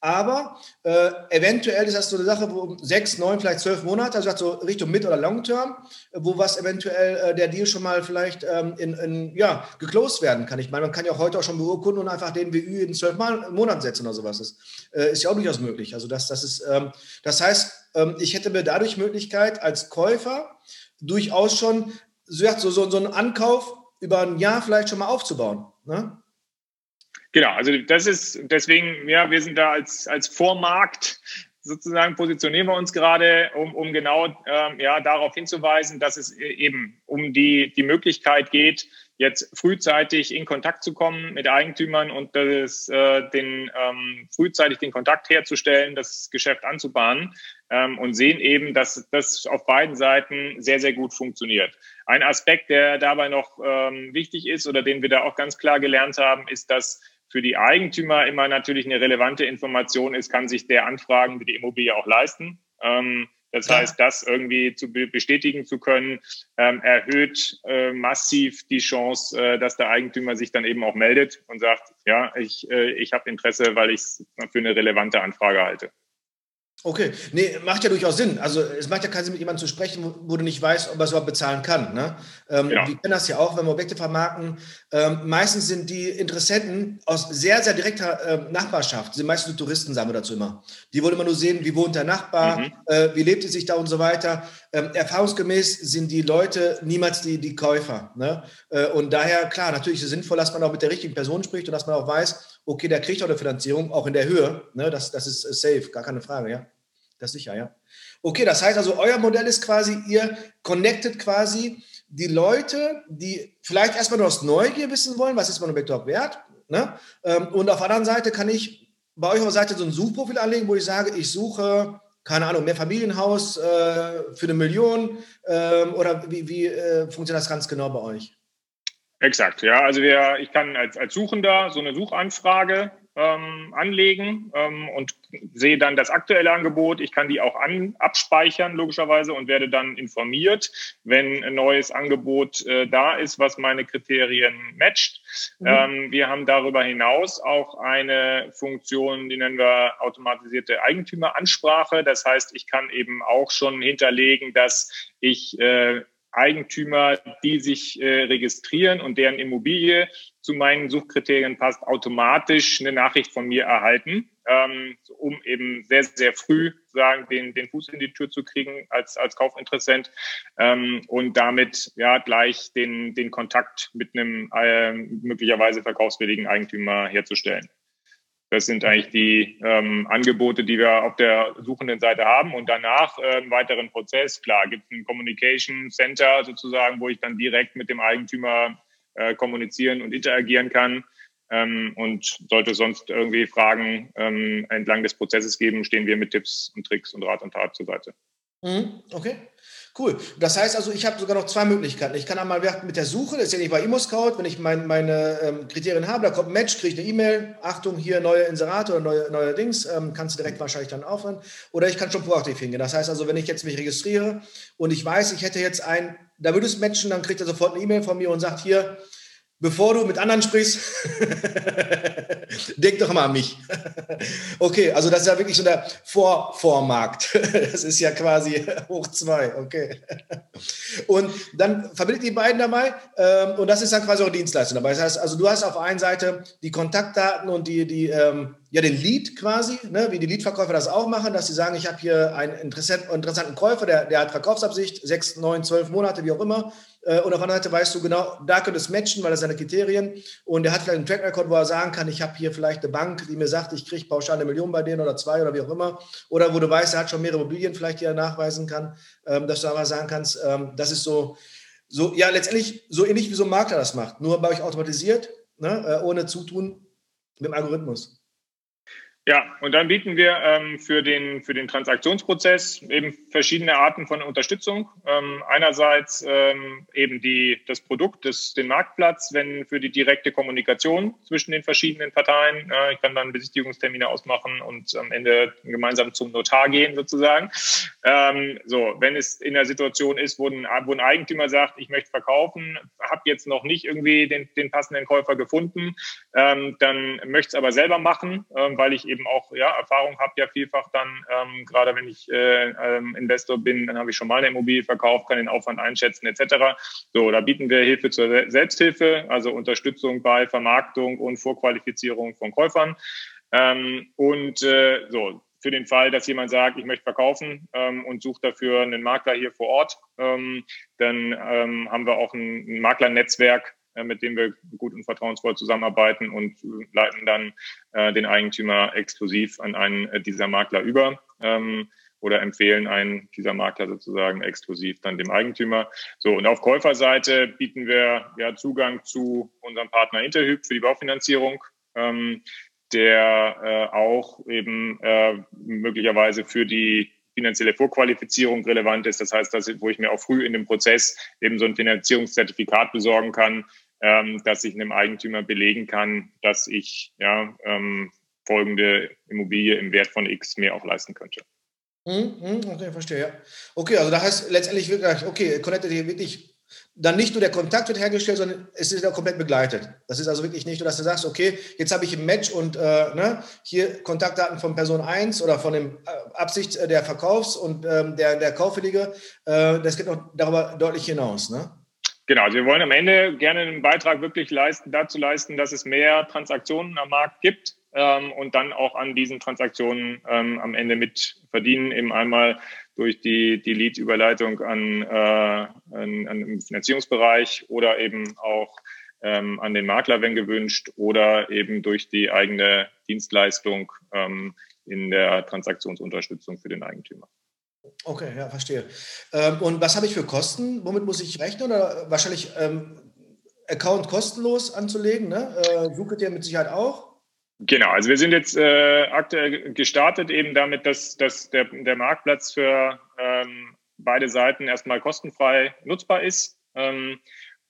aber äh, eventuell ist das so eine Sache, wo sechs, neun, vielleicht zwölf Monate, also so Richtung Mid- oder Long-Term, wo was eventuell äh, der Deal schon mal vielleicht ähm, in, in, ja, geclosed werden kann. Ich meine, man kann ja auch heute auch schon beurkunden und einfach den WÜ in zwölf Monaten setzen oder sowas. Das äh, ist ja auch durchaus möglich. Also das, das ist, ähm, das heißt, ähm, ich hätte mir dadurch Möglichkeit als Käufer durchaus schon so, so, so einen Ankauf über ein Jahr vielleicht schon mal aufzubauen. Ne? Genau, also das ist deswegen, ja, wir sind da als, als Vormarkt sozusagen positionieren wir uns gerade, um, um genau ähm, ja, darauf hinzuweisen, dass es eben um die, die Möglichkeit geht, jetzt frühzeitig in Kontakt zu kommen mit Eigentümern und das, äh, den, ähm, frühzeitig den Kontakt herzustellen, das Geschäft anzubahnen ähm, und sehen eben, dass das auf beiden Seiten sehr, sehr gut funktioniert. Ein Aspekt, der dabei noch ähm, wichtig ist oder den wir da auch ganz klar gelernt haben, ist, dass für die Eigentümer immer natürlich eine relevante Information ist, kann sich der Anfragen die Immobilie auch leisten. Ähm, das heißt, das irgendwie zu bestätigen zu können, ähm, erhöht äh, massiv die Chance, äh, dass der Eigentümer sich dann eben auch meldet und sagt, ja, ich, äh, ich habe Interesse, weil ich es für eine relevante Anfrage halte. Okay, nee, macht ja durchaus Sinn. Also es macht ja keinen Sinn, mit jemandem zu sprechen, wo, du nicht weißt, ob er es überhaupt bezahlen kann. Ne? Ähm, genau. Wir kennen das ja auch, wenn wir Objekte vermarkten. Ähm, meistens sind die Interessenten aus sehr, sehr direkter äh, Nachbarschaft, sind meistens Touristen, sagen wir dazu immer. Die wollen immer nur sehen, wie wohnt der Nachbar, mhm. äh, wie lebt es sich da und so weiter. Ähm, erfahrungsgemäß sind die Leute niemals die, die Käufer. Ne? Äh, und daher, klar, natürlich ist es sinnvoll, dass man auch mit der richtigen Person spricht und dass man auch weiß, okay, der kriegt auch eine Finanzierung, auch in der Höhe. Ne? Das, das ist safe, gar keine Frage, ja. Das sicher, ja. Okay, das heißt also, euer Modell ist quasi, ihr connectet quasi die Leute, die vielleicht erstmal nur aus Neugier wissen wollen, was ist mein Objekt überhaupt wert. Ne? Ähm, und auf der anderen Seite kann ich bei euch auf der Seite so ein Suchprofil anlegen, wo ich sage, ich suche, keine Ahnung, mehr Familienhaus äh, für eine Million ähm, oder wie, wie äh, funktioniert das ganz genau bei euch? Exakt, ja. Also wir, ich kann als, als Suchender so eine Suchanfrage ähm, anlegen ähm, und sehe dann das aktuelle Angebot. Ich kann die auch an, abspeichern, logischerweise, und werde dann informiert, wenn ein neues Angebot äh, da ist, was meine Kriterien matcht. Mhm. Ähm, wir haben darüber hinaus auch eine Funktion, die nennen wir automatisierte Eigentümeransprache. Das heißt, ich kann eben auch schon hinterlegen, dass ich äh, Eigentümer, die sich äh, registrieren und deren Immobilie zu meinen Suchkriterien passt, automatisch eine Nachricht von mir erhalten, ähm, um eben sehr, sehr früh sagen, den, den Fuß in die Tür zu kriegen als, als Kaufinteressent ähm, und damit ja gleich den, den Kontakt mit einem äh, möglicherweise verkaufswilligen Eigentümer herzustellen. Das sind eigentlich die ähm, Angebote, die wir auf der suchenden Seite haben. Und danach äh, einen weiteren Prozess. Klar, gibt es ein Communication Center sozusagen, wo ich dann direkt mit dem Eigentümer äh, kommunizieren und interagieren kann. Ähm, und sollte sonst irgendwie Fragen ähm, entlang des Prozesses geben, stehen wir mit Tipps und Tricks und Rat und Tat zur Seite. Mhm, okay. Cool. Das heißt also, ich habe sogar noch zwei Möglichkeiten. Ich kann einmal mit der Suche, das ist ja nicht bei ImmoScout, wenn ich mein, meine ähm, Kriterien habe, da kommt ein Match, kriege ich eine E-Mail, Achtung, hier neue Inserate oder neue, neue Dings, ähm, kannst du direkt wahrscheinlich dann aufhören. Oder ich kann schon proaktiv hingehen. Das heißt also, wenn ich jetzt mich registriere und ich weiß, ich hätte jetzt ein, da würde es matchen, dann kriegt er sofort eine E-Mail von mir und sagt hier, bevor du mit anderen sprichst, denk doch mal an mich. okay, also das ist ja wirklich so der Vor Vormarkt. das ist ja quasi hoch zwei, okay. und dann verbindet die beiden dabei ähm, und das ist dann quasi auch Dienstleistung dabei. Das heißt, also du hast auf der einen Seite die Kontaktdaten und die, die ähm, ja, den Lead quasi, ne, wie die Leadverkäufer das auch machen, dass sie sagen, ich habe hier einen interessanten Käufer, der, der hat Verkaufsabsicht, sechs, neun, zwölf Monate, wie auch immer äh, und auf der anderen Seite weißt du genau, da könnte es matchen, weil das seine Kriterien. Und er hat vielleicht einen Track Record, wo er sagen kann, ich habe hier vielleicht eine Bank, die mir sagt, ich kriege pauschal eine Million bei denen oder zwei oder wie auch immer. Oder wo du weißt, er hat schon mehrere Immobilien vielleicht, die er nachweisen kann, ähm, dass du aber sagen kannst, ähm, das ist so, so, ja, letztendlich so ähnlich wie so ein Makler das macht. Nur bei euch automatisiert, ne, äh, ohne Zutun mit dem Algorithmus. Ja, und dann bieten wir ähm, für, den, für den Transaktionsprozess eben verschiedene Arten von Unterstützung. Ähm, einerseits ähm, eben die, das Produkt, das, den Marktplatz, wenn für die direkte Kommunikation zwischen den verschiedenen Parteien. Äh, ich kann dann Besichtigungstermine ausmachen und am Ende gemeinsam zum Notar gehen sozusagen. Ähm, so, wenn es in der Situation ist, wo ein, wo ein Eigentümer sagt, ich möchte verkaufen, habe jetzt noch nicht irgendwie den, den passenden Käufer gefunden, ähm, dann möchte es aber selber machen, ähm, weil ich eben eben auch ja, Erfahrung habe ja vielfach dann, ähm, gerade wenn ich äh, ähm, Investor bin, dann habe ich schon mal eine Immobilie verkauft, kann den Aufwand einschätzen etc. So, da bieten wir Hilfe zur Selbsthilfe, also Unterstützung bei Vermarktung und Vorqualifizierung von Käufern. Ähm, und äh, so, für den Fall, dass jemand sagt, ich möchte verkaufen ähm, und sucht dafür einen Makler hier vor Ort, ähm, dann ähm, haben wir auch ein, ein Maklernetzwerk, mit dem wir gut und vertrauensvoll zusammenarbeiten und leiten dann äh, den Eigentümer exklusiv an einen äh, dieser Makler über. Ähm, oder empfehlen einen dieser Makler sozusagen exklusiv dann dem Eigentümer. So, und auf Käuferseite bieten wir ja Zugang zu unserem Partner Interhyp für die Baufinanzierung, ähm, der äh, auch eben äh, möglicherweise für die finanzielle Vorqualifizierung relevant ist. Das heißt, dass, wo ich mir auch früh in dem Prozess eben so ein Finanzierungszertifikat besorgen kann, ähm, dass ich einem Eigentümer belegen kann, dass ich ja, ähm, folgende Immobilie im Wert von X mir auch leisten könnte. Hm, hm, okay, verstehe, ja. Okay, also da heißt letztendlich wirklich, okay, connected hier wirklich, dann nicht nur der Kontakt wird hergestellt, sondern es ist ja komplett begleitet. Das ist also wirklich nicht nur, dass du sagst, okay, jetzt habe ich ein Match und äh, ne, hier Kontaktdaten von Person 1 oder von dem äh, Absicht der Verkaufs- und ähm, der, der Kaufwillige, äh, das geht noch darüber deutlich hinaus, ne? Genau, also wir wollen am Ende gerne einen Beitrag wirklich leisten, dazu leisten, dass es mehr Transaktionen am Markt gibt ähm, und dann auch an diesen Transaktionen ähm, am Ende mit verdienen, eben einmal durch die, die Lead-Überleitung an, äh, an, an den Finanzierungsbereich oder eben auch ähm, an den Makler, wenn gewünscht, oder eben durch die eigene Dienstleistung ähm, in der Transaktionsunterstützung für den Eigentümer. Okay, ja, verstehe. Ähm, und was habe ich für Kosten? Womit muss ich rechnen? Oder wahrscheinlich ähm, Account kostenlos anzulegen? Ne? Äh, ihr mit Sicherheit auch? Genau, also wir sind jetzt äh, aktuell gestartet eben damit, dass, dass der, der Marktplatz für ähm, beide Seiten erstmal kostenfrei nutzbar ist ähm,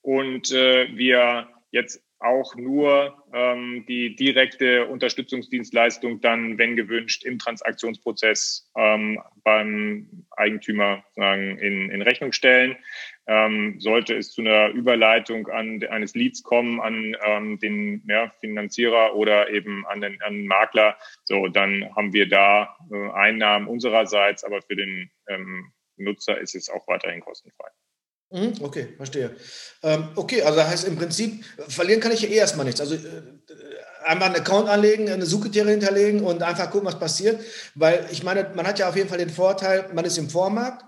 und äh, wir jetzt auch nur ähm, die direkte Unterstützungsdienstleistung dann, wenn gewünscht, im Transaktionsprozess ähm, beim Eigentümer sagen, in, in Rechnung stellen. Ähm, sollte es zu einer Überleitung an, eines Leads kommen an ähm, den ja, Finanzierer oder eben an den, an den Makler, so dann haben wir da äh, Einnahmen unsererseits, aber für den ähm, Nutzer ist es auch weiterhin kostenfrei. Mhm, okay, verstehe. Ähm, okay, also das heißt im Prinzip, verlieren kann ich ja eh erstmal nichts. Also äh, einfach einen Account anlegen, eine Suchkriterien hinterlegen und einfach gucken, was passiert. Weil ich meine, man hat ja auf jeden Fall den Vorteil, man ist im Vormarkt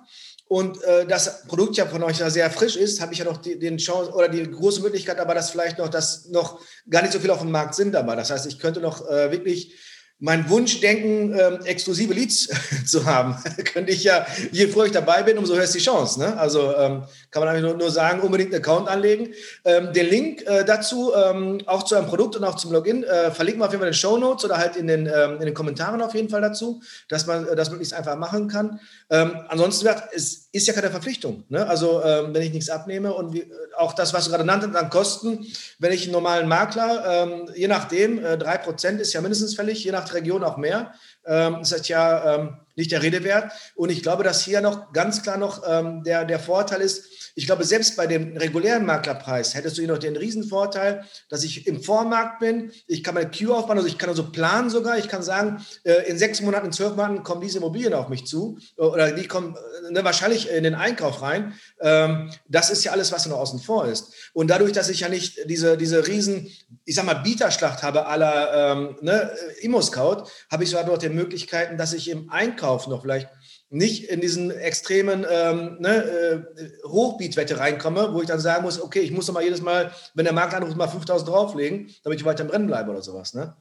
und äh, das Produkt ja von euch ja sehr frisch ist, habe ich ja noch die, den Chance oder die große Möglichkeit, aber dass vielleicht noch, dass noch gar nicht so viel auf dem Markt sind dabei. Das heißt, ich könnte noch äh, wirklich mein Wunschdenken, ähm, exklusive Leads zu haben, könnte ich ja, je früher ich dabei bin, umso höher ist die Chance. Ne? Also ähm, kann man eigentlich nur, nur, sagen, unbedingt einen Account anlegen. Ähm, den Link äh, dazu, ähm, auch zu einem Produkt und auch zum Login, äh, verlinken wir auf jeden Fall in den Show Notes oder halt in den, ähm, in den Kommentaren auf jeden Fall dazu, dass man äh, das möglichst einfach machen kann. Ähm, ansonsten, es ist ja keine Verpflichtung. Ne? Also wenn ich nichts abnehme und wie, auch das, was du gerade nanntest, an Kosten, wenn ich einen normalen Makler, je nachdem, äh, drei Prozent ist ja mindestens fällig, je Region auch mehr. Ähm, das ja ähm, nicht der Rede wert. Und ich glaube, dass hier noch ganz klar noch ähm, der, der Vorteil ist, ich glaube, selbst bei dem regulären Maklerpreis hättest du hier noch den Riesenvorteil, dass ich im Vormarkt bin. Ich kann meine Queue aufbauen, also ich kann also planen sogar. Ich kann sagen, äh, in sechs Monaten, in zwölf Monaten kommen diese Immobilien auf mich zu oder die kommen äh, ne, wahrscheinlich in den Einkauf rein. Ähm, das ist ja alles, was noch außen vor ist. Und dadurch, dass ich ja nicht diese, diese riesen, ich sag mal, Bieterschlacht habe aller ähm, ne, Immo-Scout, habe ich sogar noch die Möglichkeiten, dass ich im Einkauf noch vielleicht nicht in diesen extremen ähm, ne, äh, Hochbietwette reinkomme, wo ich dann sagen muss, okay, ich muss doch mal jedes Mal, wenn der Markt anruft, mal 5000 drauflegen, damit ich weiter im Rennen bleibe oder sowas. Ne?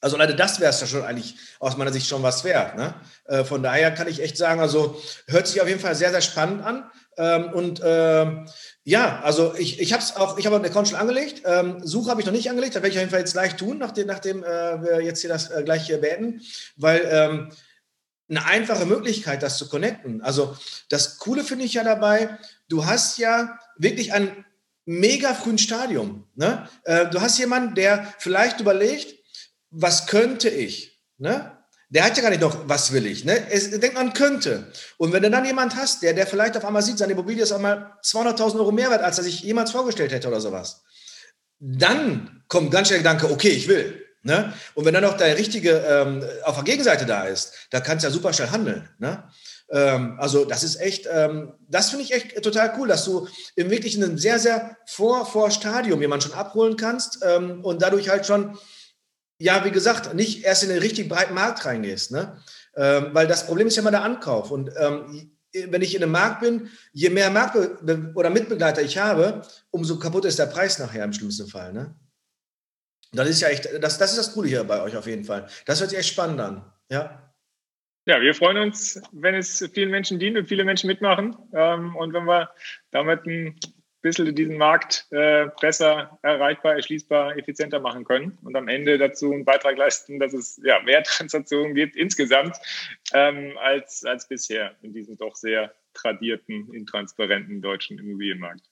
Also leider das wäre es ja schon eigentlich aus meiner Sicht schon was wert. Ne? Äh, von daher kann ich echt sagen, also hört sich auf jeden Fall sehr, sehr spannend an. Ähm, und ähm, ja, also ich, ich habe es auch, ich habe einen Account schon angelegt. Ähm, Suche habe ich noch nicht angelegt, das werde ich auf jeden Fall jetzt gleich tun, nachdem, nachdem äh, wir jetzt hier das äh, gleich hier beenden, weil ähm, eine einfache Möglichkeit, das zu connecten. Also das Coole finde ich ja dabei, du hast ja wirklich ein mega frühen Stadium. Ne? Äh, du hast jemanden, der vielleicht überlegt, was könnte ich? Ne? Der hat ja gar nicht noch, was will ich. Ne? Es denkt man könnte. Und wenn du dann jemand hast, der, der vielleicht auf einmal sieht, seine Immobilie ist einmal 200.000 Euro mehr wert, als er sich jemals vorgestellt hätte oder sowas, dann kommt ganz schnell der Gedanke, okay, ich will. Ne? Und wenn dann noch der Richtige ähm, auf der Gegenseite da ist, da kannst du ja super schnell handeln. Ne? Ähm, also das ist echt, ähm, das finde ich echt total cool, dass du im wirklich in einem sehr, sehr vor, vor Stadium jemanden schon abholen kannst ähm, und dadurch halt schon, ja, wie gesagt, nicht erst in den richtig breiten Markt reingehst. Ne? Ähm, weil das Problem ist ja immer der Ankauf. Und ähm, wenn ich in einem Markt bin, je mehr Markt- oder Mitbegleiter ich habe, umso kaputt ist der Preis nachher im schlimmsten Fall. Ne? Das ist ja echt, das, das ist das Coole hier bei euch auf jeden Fall. Das hört sich echt spannend an. Ja. Ja, wir freuen uns, wenn es vielen Menschen dient und viele Menschen mitmachen. Ähm, und wenn wir damit ein bisschen diesen Markt äh, besser erreichbar, erschließbar, effizienter machen können und am Ende dazu einen Beitrag leisten, dass es ja, mehr Transaktionen gibt insgesamt ähm, als, als bisher in diesem doch sehr tradierten, intransparenten deutschen Immobilienmarkt.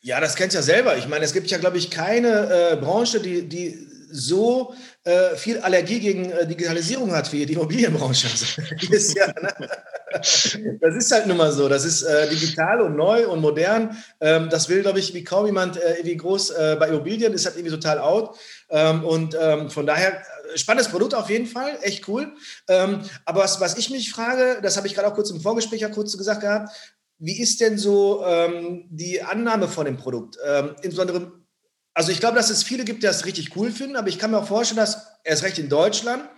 Ja, das kennst du ja selber. Ich meine, es gibt ja, glaube ich, keine äh, Branche, die, die so äh, viel Allergie gegen äh, Digitalisierung hat wie die Immobilienbranche. ist ja, ne? Das ist halt nun mal so. Das ist äh, digital und neu und modern. Ähm, das will, glaube ich, wie kaum jemand äh, wie groß äh, bei Immobilien. Ist halt irgendwie total out. Ähm, und ähm, von daher spannendes Produkt auf jeden Fall, echt cool. Ähm, aber was, was ich mich frage, das habe ich gerade auch kurz im Vorgespräch ja kurz gesagt gehabt, wie ist denn so ähm, die Annahme von dem Produkt? Ähm, insbesondere, also ich glaube, dass es viele gibt, die das richtig cool finden, aber ich kann mir auch vorstellen, dass erst recht in Deutschland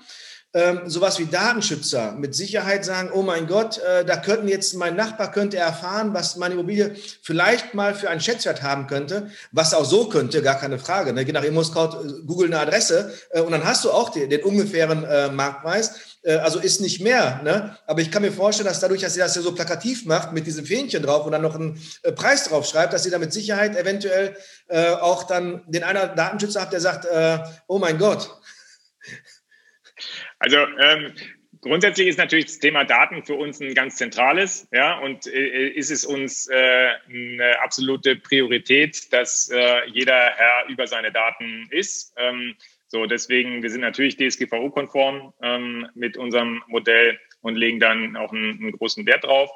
ähm, sowas wie Datenschützer mit Sicherheit sagen, oh mein Gott, äh, da könnten jetzt mein Nachbar könnte erfahren, was meine Immobilie vielleicht mal für einen Schätzwert haben könnte, was auch so könnte, gar keine Frage. Ne? Geh nach ImmoScout, äh, google eine Adresse äh, und dann hast du auch den, den ungefähren äh, Marktpreis. Äh, also ist nicht mehr. Ne? Aber ich kann mir vorstellen, dass dadurch, dass sie das ja so plakativ macht mit diesem Fähnchen drauf und dann noch einen äh, Preis drauf schreibt, dass sie da mit Sicherheit eventuell auch dann den einer Datenschützer hat, der sagt, oh mein Gott, also ähm, grundsätzlich ist natürlich das Thema Daten für uns ein ganz zentrales, ja, und äh, ist es uns äh, eine absolute Priorität, dass äh, jeder Herr über seine Daten ist. Ähm, so, deswegen, wir sind natürlich DSGVO-konform ähm, mit unserem Modell und legen dann auch einen, einen großen Wert drauf.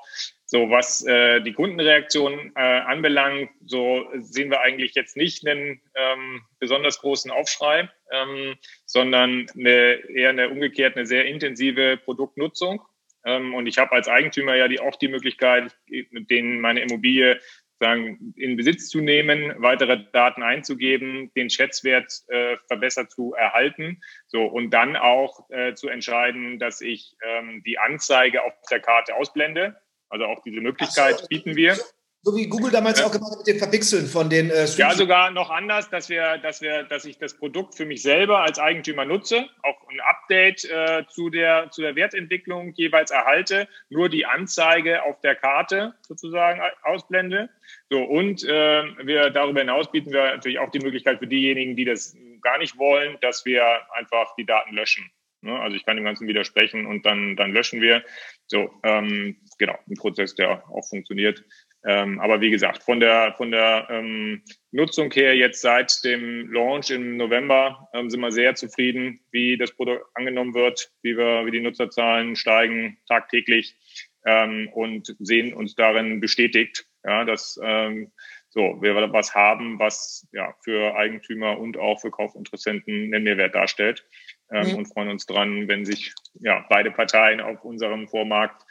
So, was äh, die Kundenreaktion äh, anbelangt, so sehen wir eigentlich jetzt nicht einen ähm, besonders großen Aufschrei, ähm, sondern eine, eher eine umgekehrt eine sehr intensive Produktnutzung. Ähm, und ich habe als Eigentümer ja die, auch die Möglichkeit, denen meine Immobilie sozusagen in Besitz zu nehmen, weitere Daten einzugeben, den Schätzwert äh, verbessert zu erhalten. So und dann auch äh, zu entscheiden, dass ich ähm, die Anzeige auf der Karte ausblende. Also auch diese Möglichkeit bieten wir. So wie Google damals ja. auch gemacht hat mit dem Verpixeln von den äh, Ja, sogar noch anders, dass wir, dass wir, dass ich das Produkt für mich selber als Eigentümer nutze, auch ein Update äh, zu der zu der Wertentwicklung jeweils erhalte, nur die Anzeige auf der Karte sozusagen ausblende. So und äh, wir darüber hinaus bieten wir natürlich auch die Möglichkeit für diejenigen, die das gar nicht wollen, dass wir einfach die Daten löschen. Ne? Also ich kann dem Ganzen widersprechen und dann dann löschen wir. So ähm, genau ein Prozess, der auch funktioniert. Ähm, aber wie gesagt, von der, von der ähm, Nutzung her jetzt seit dem Launch im November ähm, sind wir sehr zufrieden, wie das Produkt angenommen wird, wie wir, wie die Nutzerzahlen steigen tagtäglich ähm, und sehen uns darin bestätigt, ja, dass ähm, so wir was haben, was ja für Eigentümer und auch für Kaufinteressenten einen Mehrwert darstellt ähm, mhm. und freuen uns dran, wenn sich ja beide Parteien auf unserem Vormarkt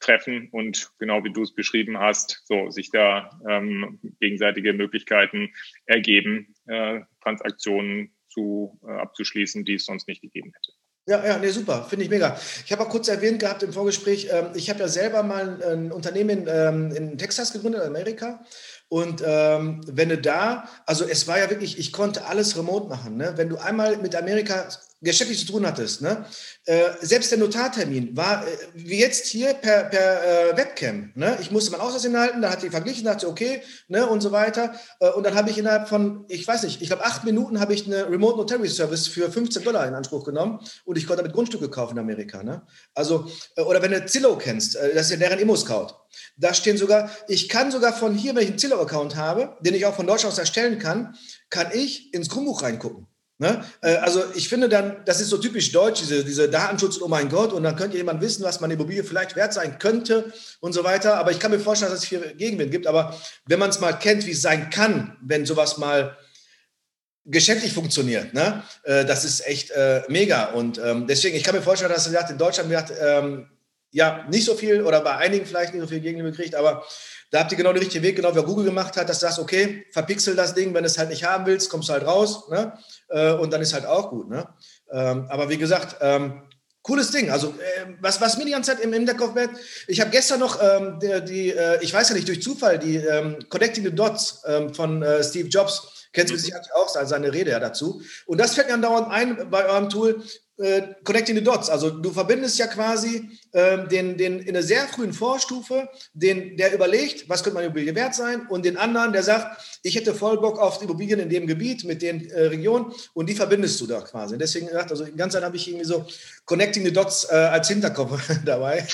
treffen und genau wie du es beschrieben hast, so sich da ähm, gegenseitige Möglichkeiten ergeben, äh, Transaktionen zu äh, abzuschließen, die es sonst nicht gegeben hätte. Ja, ja, nee, super, finde ich mega. Ich habe auch kurz erwähnt gehabt im Vorgespräch, ähm, ich habe ja selber mal ein Unternehmen ähm, in Texas gegründet, in Amerika. Und ähm, wenn du da, also es war ja wirklich, ich konnte alles remote machen. Ne? Wenn du einmal mit Amerika geschäftlich zu tun hattest, ne? Äh, selbst der Notartermin war äh, wie jetzt hier per, per äh, Webcam. Ne? Ich musste mein Ausweis inhalten, da hat die verglichen, dachte okay, ne und so weiter. Äh, und dann habe ich innerhalb von, ich weiß nicht, ich glaube acht Minuten habe ich eine Remote Notary Service für 15 Dollar in Anspruch genommen und ich konnte damit Grundstücke kaufen in Amerika. Ne? Also äh, oder wenn du Zillow kennst, äh, das ist ja deren Immo Scout. Da stehen sogar, ich kann sogar von hier, wenn ich einen Zillow Account habe, den ich auch von Deutschland aus erstellen kann, kann ich ins Grundbuch reingucken. Ne? Äh, also ich finde dann, das ist so typisch deutsch, diese, diese Datenschutz, oh mein Gott, und dann könnte jemand wissen, was meine Immobilie vielleicht wert sein könnte und so weiter. Aber ich kann mir vorstellen, dass es viel Gegenwind gibt. Aber wenn man es mal kennt, wie es sein kann, wenn sowas mal geschäftlich funktioniert, ne? Äh, das ist echt äh, mega. Und ähm, deswegen, ich kann mir vorstellen, dass er in Deutschland sagt, ähm, ja, nicht so viel oder bei einigen vielleicht nicht so viel Gegenwind kriegt, aber da habt ihr genau den richtigen Weg, genau wie Google gemacht hat, dass du sagst, okay, verpixel das Ding, wenn du es halt nicht haben willst, kommst du halt raus. Ne? Äh, und dann ist halt auch gut. Ne? Ähm, aber wie gesagt, ähm, cooles Ding. Also äh, was, was mir die ganze Zeit im Hinterkopf wird, ich habe gestern noch ähm, die, die äh, ich weiß ja nicht, durch Zufall, die ähm, Connecting the Dots ähm, von äh, Steve Jobs, kennst du mhm. sicherlich auch, seine Rede ja dazu. Und das fällt mir andauernd ein bei eurem Tool, äh, connecting the dots. Also du verbindest ja quasi äh, den, den in einer sehr frühen Vorstufe, den, der überlegt, was könnte meine Immobilie wert sein, und den anderen, der sagt, ich hätte voll Bock auf Immobilien in dem Gebiet, mit den äh, Regionen, und die verbindest du da quasi. Und deswegen gesagt, also die ganze Zeit habe ich irgendwie so connecting the dots äh, als Hinterkopf dabei.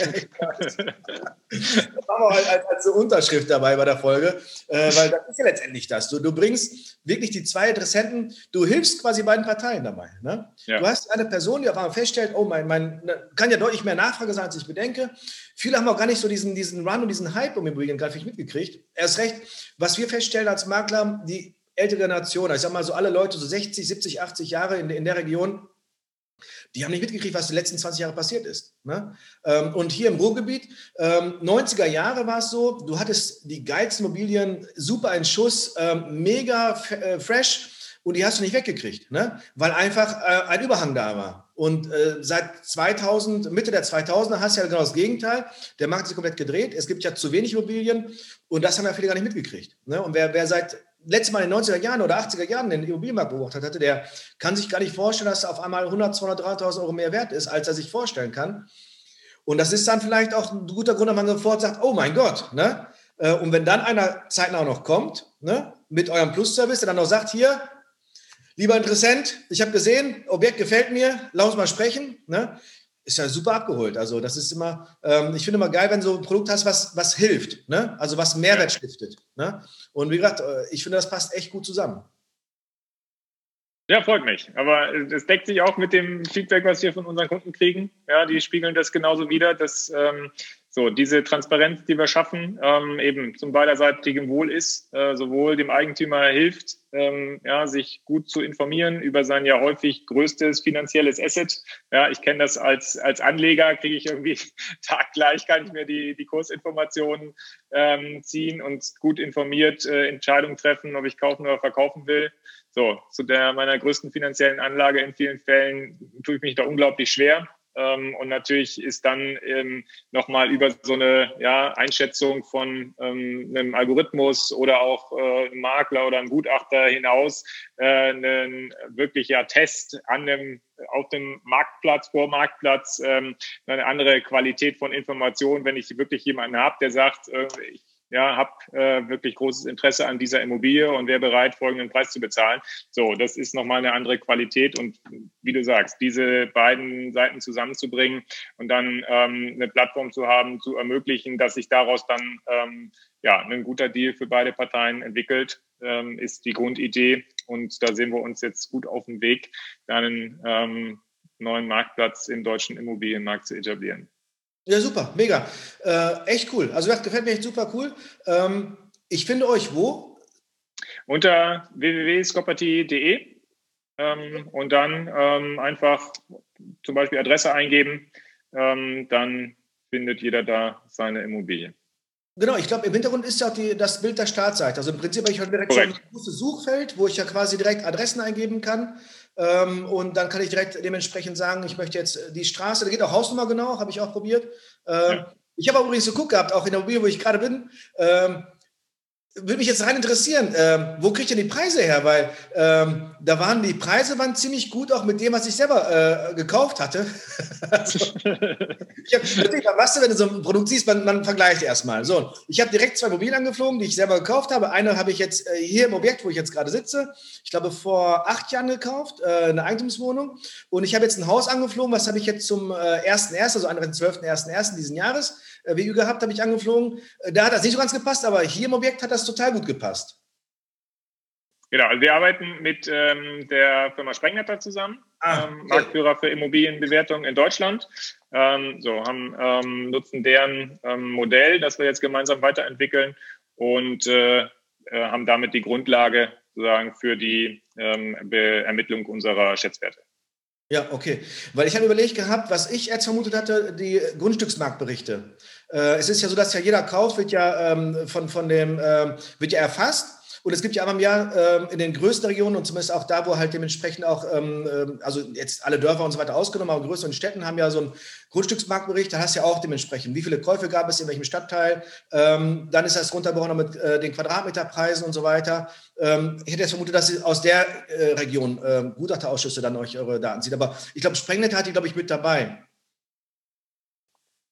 das war halt als, als, Unterschrift dabei bei der Folge, äh, weil das ist ja letztendlich das. Du, du bringst wirklich die zwei Interessenten, du hilfst quasi beiden Parteien dabei. Ne? Ja. Du hast eine Person, Person, die auf einmal feststellt, oh, mein, mein, kann ja deutlich mehr Nachfrage sein, als ich bedenke. Viele haben auch gar nicht so diesen, diesen Run und diesen Hype um Immobilien nicht mitgekriegt. Erst recht, was wir feststellen als Makler, die ältere Generation, ich sag mal so alle Leute, so 60, 70, 80 Jahre in, in der Region, die haben nicht mitgekriegt, was die letzten 20 Jahre passiert ist. Ne? Ähm, und hier im Ruhrgebiet, 90er ähm, Jahre war es so, du hattest die geilsten Immobilien, super in Schuss, ähm, mega äh, fresh und die hast du nicht weggekriegt, ne? weil einfach äh, ein Überhang da war. Und äh, seit 2000, Mitte der 2000er hast du ja genau das Gegenteil. Der Markt ist komplett gedreht. Es gibt ja zu wenig Immobilien und das haben ja viele gar nicht mitgekriegt. Ne? Und wer, wer seit letztes Mal in den 90er Jahren oder 80er Jahren den Immobilienmarkt beobachtet hatte, der kann sich gar nicht vorstellen, dass er auf einmal 100, 200, 300.000 Euro mehr wert ist, als er sich vorstellen kann. Und das ist dann vielleicht auch ein guter Grund, dass man sofort sagt, oh mein Gott. Ne? Äh, und wenn dann einer zeitnah noch kommt, ne, mit eurem Plus-Service, der dann noch sagt, hier, Lieber Interessent, ich habe gesehen, Objekt gefällt mir, lass uns mal sprechen. Ne? Ist ja super abgeholt. Also das ist immer, ähm, ich finde immer geil, wenn du so ein Produkt hast, was, was hilft, ne? also was Mehrwert stiftet. Ne? Und wie gesagt, äh, ich finde, das passt echt gut zusammen. Ja, freut mich. Aber es deckt sich auch mit dem Feedback, was wir von unseren Kunden kriegen. Ja, die spiegeln das genauso wieder, dass ähm, So, diese Transparenz, die wir schaffen, ähm, eben zum beiderseitigen Wohl ist, äh, sowohl dem Eigentümer hilft, ähm, ja, sich gut zu informieren über sein ja häufig größtes finanzielles Asset. Ja, ich kenne das als, als Anleger, kriege ich irgendwie taggleich, kann ich mir die, die Kursinformationen ähm, ziehen und gut informiert äh, Entscheidungen treffen, ob ich kaufen oder verkaufen will. So, zu der meiner größten finanziellen Anlage in vielen Fällen tue ich mich da unglaublich schwer. Ähm, und natürlich ist dann ähm, nochmal über so eine ja, Einschätzung von ähm, einem Algorithmus oder auch äh, einem Makler oder einem Gutachter hinaus äh, ein wirklicher Test an dem, auf dem Marktplatz, Vormarktplatz, ähm, eine andere Qualität von Informationen, wenn ich wirklich jemanden habe, der sagt, äh, ich ja, habe äh, wirklich großes Interesse an dieser Immobilie und wäre bereit, folgenden Preis zu bezahlen. So, das ist nochmal eine andere Qualität und wie du sagst, diese beiden Seiten zusammenzubringen und dann ähm, eine Plattform zu haben, zu ermöglichen, dass sich daraus dann ähm, ja ein guter Deal für beide Parteien entwickelt, ähm, ist die Grundidee und da sehen wir uns jetzt gut auf dem Weg, einen ähm, neuen Marktplatz im deutschen Immobilienmarkt zu etablieren. Ja, super, mega. Äh, echt cool. Also das gefällt mir echt super cool. Ähm, ich finde euch wo? Unter www.scopperty.de ähm, und dann ähm, einfach zum Beispiel Adresse eingeben. Ähm, dann findet jeder da seine Immobilie. Genau, ich glaube, im Hintergrund ist ja auch die, das Bild der Startseite. Also im Prinzip habe ich heute direkt Korrekt. so ein großes Suchfeld, wo ich ja quasi direkt Adressen eingeben kann. Ähm, und dann kann ich direkt dementsprechend sagen, ich möchte jetzt die Straße, da geht auch Hausnummer genau, habe ich auch probiert. Ähm, ja. Ich habe übrigens geguckt gehabt, auch in der Mobil, wo ich gerade bin. Ähm, würde mich jetzt rein interessieren, ähm, wo kriegt ihr die Preise her? Weil ähm, da waren die Preise waren ziemlich gut, auch mit dem, was ich selber äh, gekauft hatte. also, ich hab, was du, wenn du so ein Produkt siehst, man, man vergleicht erstmal. So, ich habe direkt zwei Mobilen angeflogen, die ich selber gekauft habe. Eine habe ich jetzt äh, hier im Objekt, wo ich jetzt gerade sitze. Ich glaube, vor acht Jahren gekauft, äh, eine Eigentumswohnung. Und ich habe jetzt ein Haus angeflogen, was habe ich jetzt zum äh, 1.1., also den 12.1.1. diesen Jahres WU gehabt, habe ich angeflogen. Äh, da hat das nicht so ganz gepasst, aber hier im Objekt hat das total gut gepasst. Genau, also wir arbeiten mit ähm, der Firma Sprengnetter zusammen, ah, ähm, Marktführer für Immobilienbewertung in Deutschland. Ähm, so haben ähm, nutzen deren ähm, Modell, das wir jetzt gemeinsam weiterentwickeln und äh, äh, haben damit die Grundlage sozusagen für die Ermittlung unserer Schätzwerte. Ja, okay. Weil ich habe überlegt gehabt, was ich jetzt vermutet hatte, die Grundstücksmarktberichte. Äh, es ist ja so, dass ja jeder Kauf wird ja ähm, von, von dem, äh, wird ja erfasst. Und es gibt ja einmal im Jahr äh, in den größten Regionen und zumindest auch da, wo halt dementsprechend auch, ähm, ähm, also jetzt alle Dörfer und so weiter ausgenommen, aber größeren Städten haben ja so einen Grundstücksmarktbericht, da hast du ja auch dementsprechend, wie viele Käufe gab es in welchem Stadtteil, ähm, dann ist das runtergebrochen mit äh, den Quadratmeterpreisen und so weiter. Ähm, ich hätte jetzt vermutet, dass ihr aus der äh, Region äh, Gutachterausschüsse dann euch eure Daten zieht, aber ich glaube, Sprengnet hat die, glaube ich, mit dabei.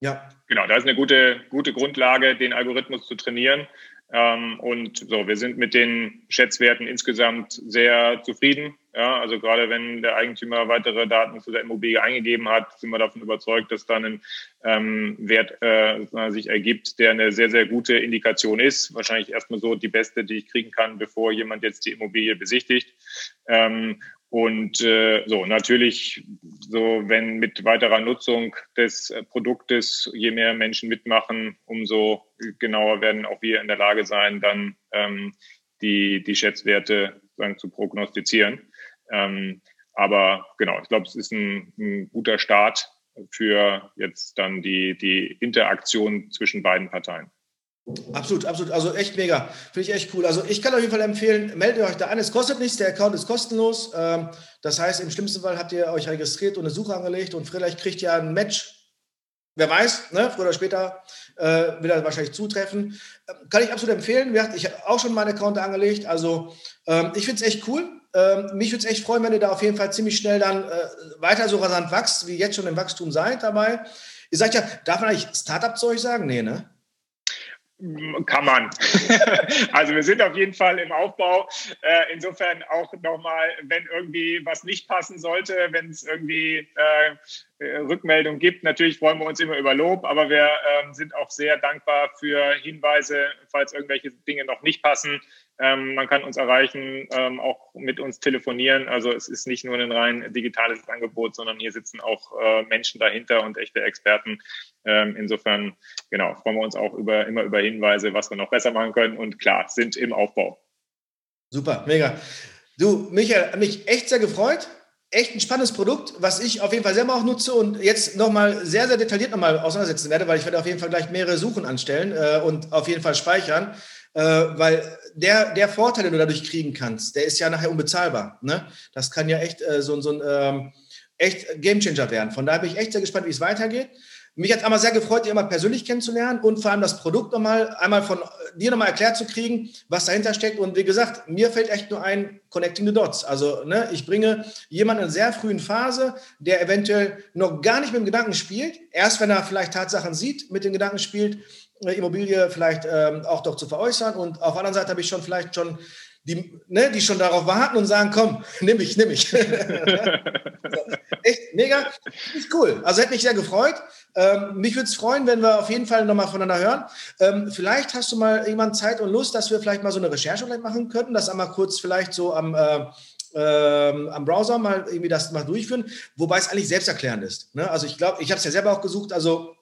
Ja. Genau, da ist eine gute, gute Grundlage, den Algorithmus zu trainieren. Ähm, und so, wir sind mit den Schätzwerten insgesamt sehr zufrieden. Ja, also gerade wenn der Eigentümer weitere Daten zu der Immobilie eingegeben hat, sind wir davon überzeugt, dass dann ein ähm, Wert äh, sich ergibt, der eine sehr, sehr gute Indikation ist. Wahrscheinlich erstmal so die beste, die ich kriegen kann, bevor jemand jetzt die Immobilie besichtigt. Ähm, und äh, so natürlich, so wenn mit weiterer Nutzung des äh, Produktes je mehr Menschen mitmachen, umso genauer werden auch wir in der Lage sein, dann ähm, die die Schätzwerte sagen, zu prognostizieren. Ähm, aber genau, ich glaube, es ist ein, ein guter Start für jetzt dann die die Interaktion zwischen beiden Parteien. Absolut, absolut. Also echt mega. Finde ich echt cool. Also ich kann auf jeden Fall empfehlen, meldet euch da an. Es kostet nichts, der Account ist kostenlos. Ähm, das heißt, im schlimmsten Fall habt ihr euch registriert und eine Suche angelegt und vielleicht kriegt ihr ein Match. Wer weiß, ne? früher oder später äh, wird er wahrscheinlich zutreffen. Ähm, kann ich absolut empfehlen. Ich habe auch schon meinen Account angelegt. Also ähm, ich finde es echt cool. mich würde es echt freuen, wenn ihr da auf jeden Fall ziemlich schnell dann äh, weiter so rasant wächst, wie jetzt schon im Wachstum seid dabei. Ihr sagt ja, darf man eigentlich Startup-Zeug sagen? Nee, ne? Kann man. also wir sind auf jeden Fall im Aufbau. Äh, insofern auch nochmal, wenn irgendwie was nicht passen sollte, wenn es irgendwie äh, Rückmeldung gibt. Natürlich freuen wir uns immer über Lob, aber wir äh, sind auch sehr dankbar für Hinweise, falls irgendwelche Dinge noch nicht passen. Ähm, man kann uns erreichen, ähm, auch mit uns telefonieren. Also es ist nicht nur ein rein digitales Angebot, sondern hier sitzen auch äh, Menschen dahinter und echte Experten, Ähm, insofern, genau, freuen wir uns auch über, immer über Hinweise, was wir noch besser machen können. Und klar, sind im Aufbau. Super, mega. Du, Michael, mich echt sehr gefreut echt ein spannendes Produkt, was ich auf jeden Fall selber auch nutze und jetzt nochmal sehr, sehr detailliert nochmal auseinandersetzen werde, weil ich werde auf jeden Fall gleich mehrere Suchen anstellen äh, und auf jeden Fall speichern, äh, weil der, der Vorteil, den du dadurch kriegen kannst, der ist ja nachher unbezahlbar. Ne? Das kann ja echt äh, so, so ein ähm, echt Gamechanger werden. Von daher bin ich echt sehr gespannt, wie es weitergeht. Mich hat einmal sehr gefreut, dich immer persönlich kennenzulernen und vor allem das Produkt nochmal einmal von dir nochmal erklärt zu kriegen, was dahinter steckt. Und wie gesagt, mir fällt echt nur ein Connecting the Dots. Also ne, ich bringe jemanden in sehr frühen Phase, der eventuell noch gar nicht mit dem Gedanken spielt. Erst wenn er vielleicht Tatsachen sieht, mit dem Gedanken spielt, Immobilie vielleicht ähm, auch doch zu veräußern. Und auf der anderen Seite habe ich schon vielleicht schon die, ne, die schon darauf warten und sagen, komm, nimm mich, nimm mich. Echt mega, ist cool. Also hätte mich sehr gefreut. Ähm, mich würde es freuen, wenn wir auf jeden Fall nochmal voneinander hören. Ähm, vielleicht hast du mal irgendwann Zeit und Lust, dass wir vielleicht mal so eine Recherche vielleicht machen könnten, das einmal kurz vielleicht so am, äh, ähm, am Browser mal irgendwie das mal durchführen, wobei es eigentlich selbsterklärend ist. Ne? Also ich glaube, ich habe es ja selber auch gesucht, also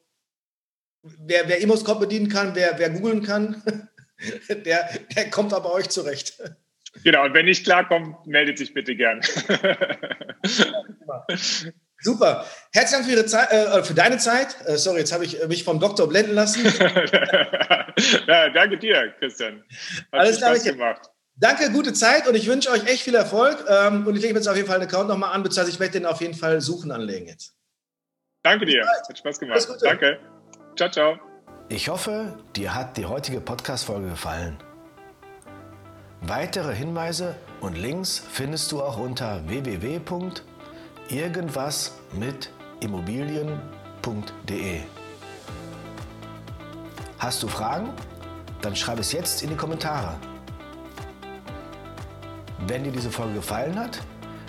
wer, wer Imoscope bedienen kann, wer, wer googeln kann, der, der kommt aber euch zurecht. Genau, und wenn nicht klarkommt, meldet sich bitte gern. Super. Herzlichen Dank für, Ihre Zeit, äh, für deine Zeit. Äh, sorry, jetzt habe ich mich vom Doktor blenden lassen. ja, danke dir, Christian. Hat Alles Spaß gemacht. Danke, gute Zeit und ich wünsche euch echt viel Erfolg. Ähm, und ich lege jetzt auf jeden Fall einen Account nochmal an, beziehungsweise ich werde den auf jeden Fall suchen anlegen jetzt. Danke dir. Hat Spaß gemacht. Danke. Ciao, ciao. Ich hoffe, dir hat die heutige Podcast-Folge gefallen. Weitere Hinweise und Links findest du auch unter www.irgendwasmitimmobilien.de. Hast du Fragen? Dann schreib es jetzt in die Kommentare. Wenn dir diese Folge gefallen hat,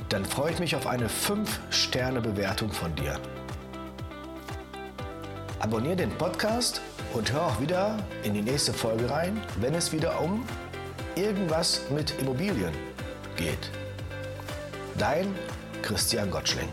dann freue ich mich auf eine 5-Sterne-Bewertung von dir. Abonniere den Podcast und hör auch wieder in die nächste Folge rein, wenn es wieder um irgendwas mit Immobilien geht. Dein Christian Gottschling.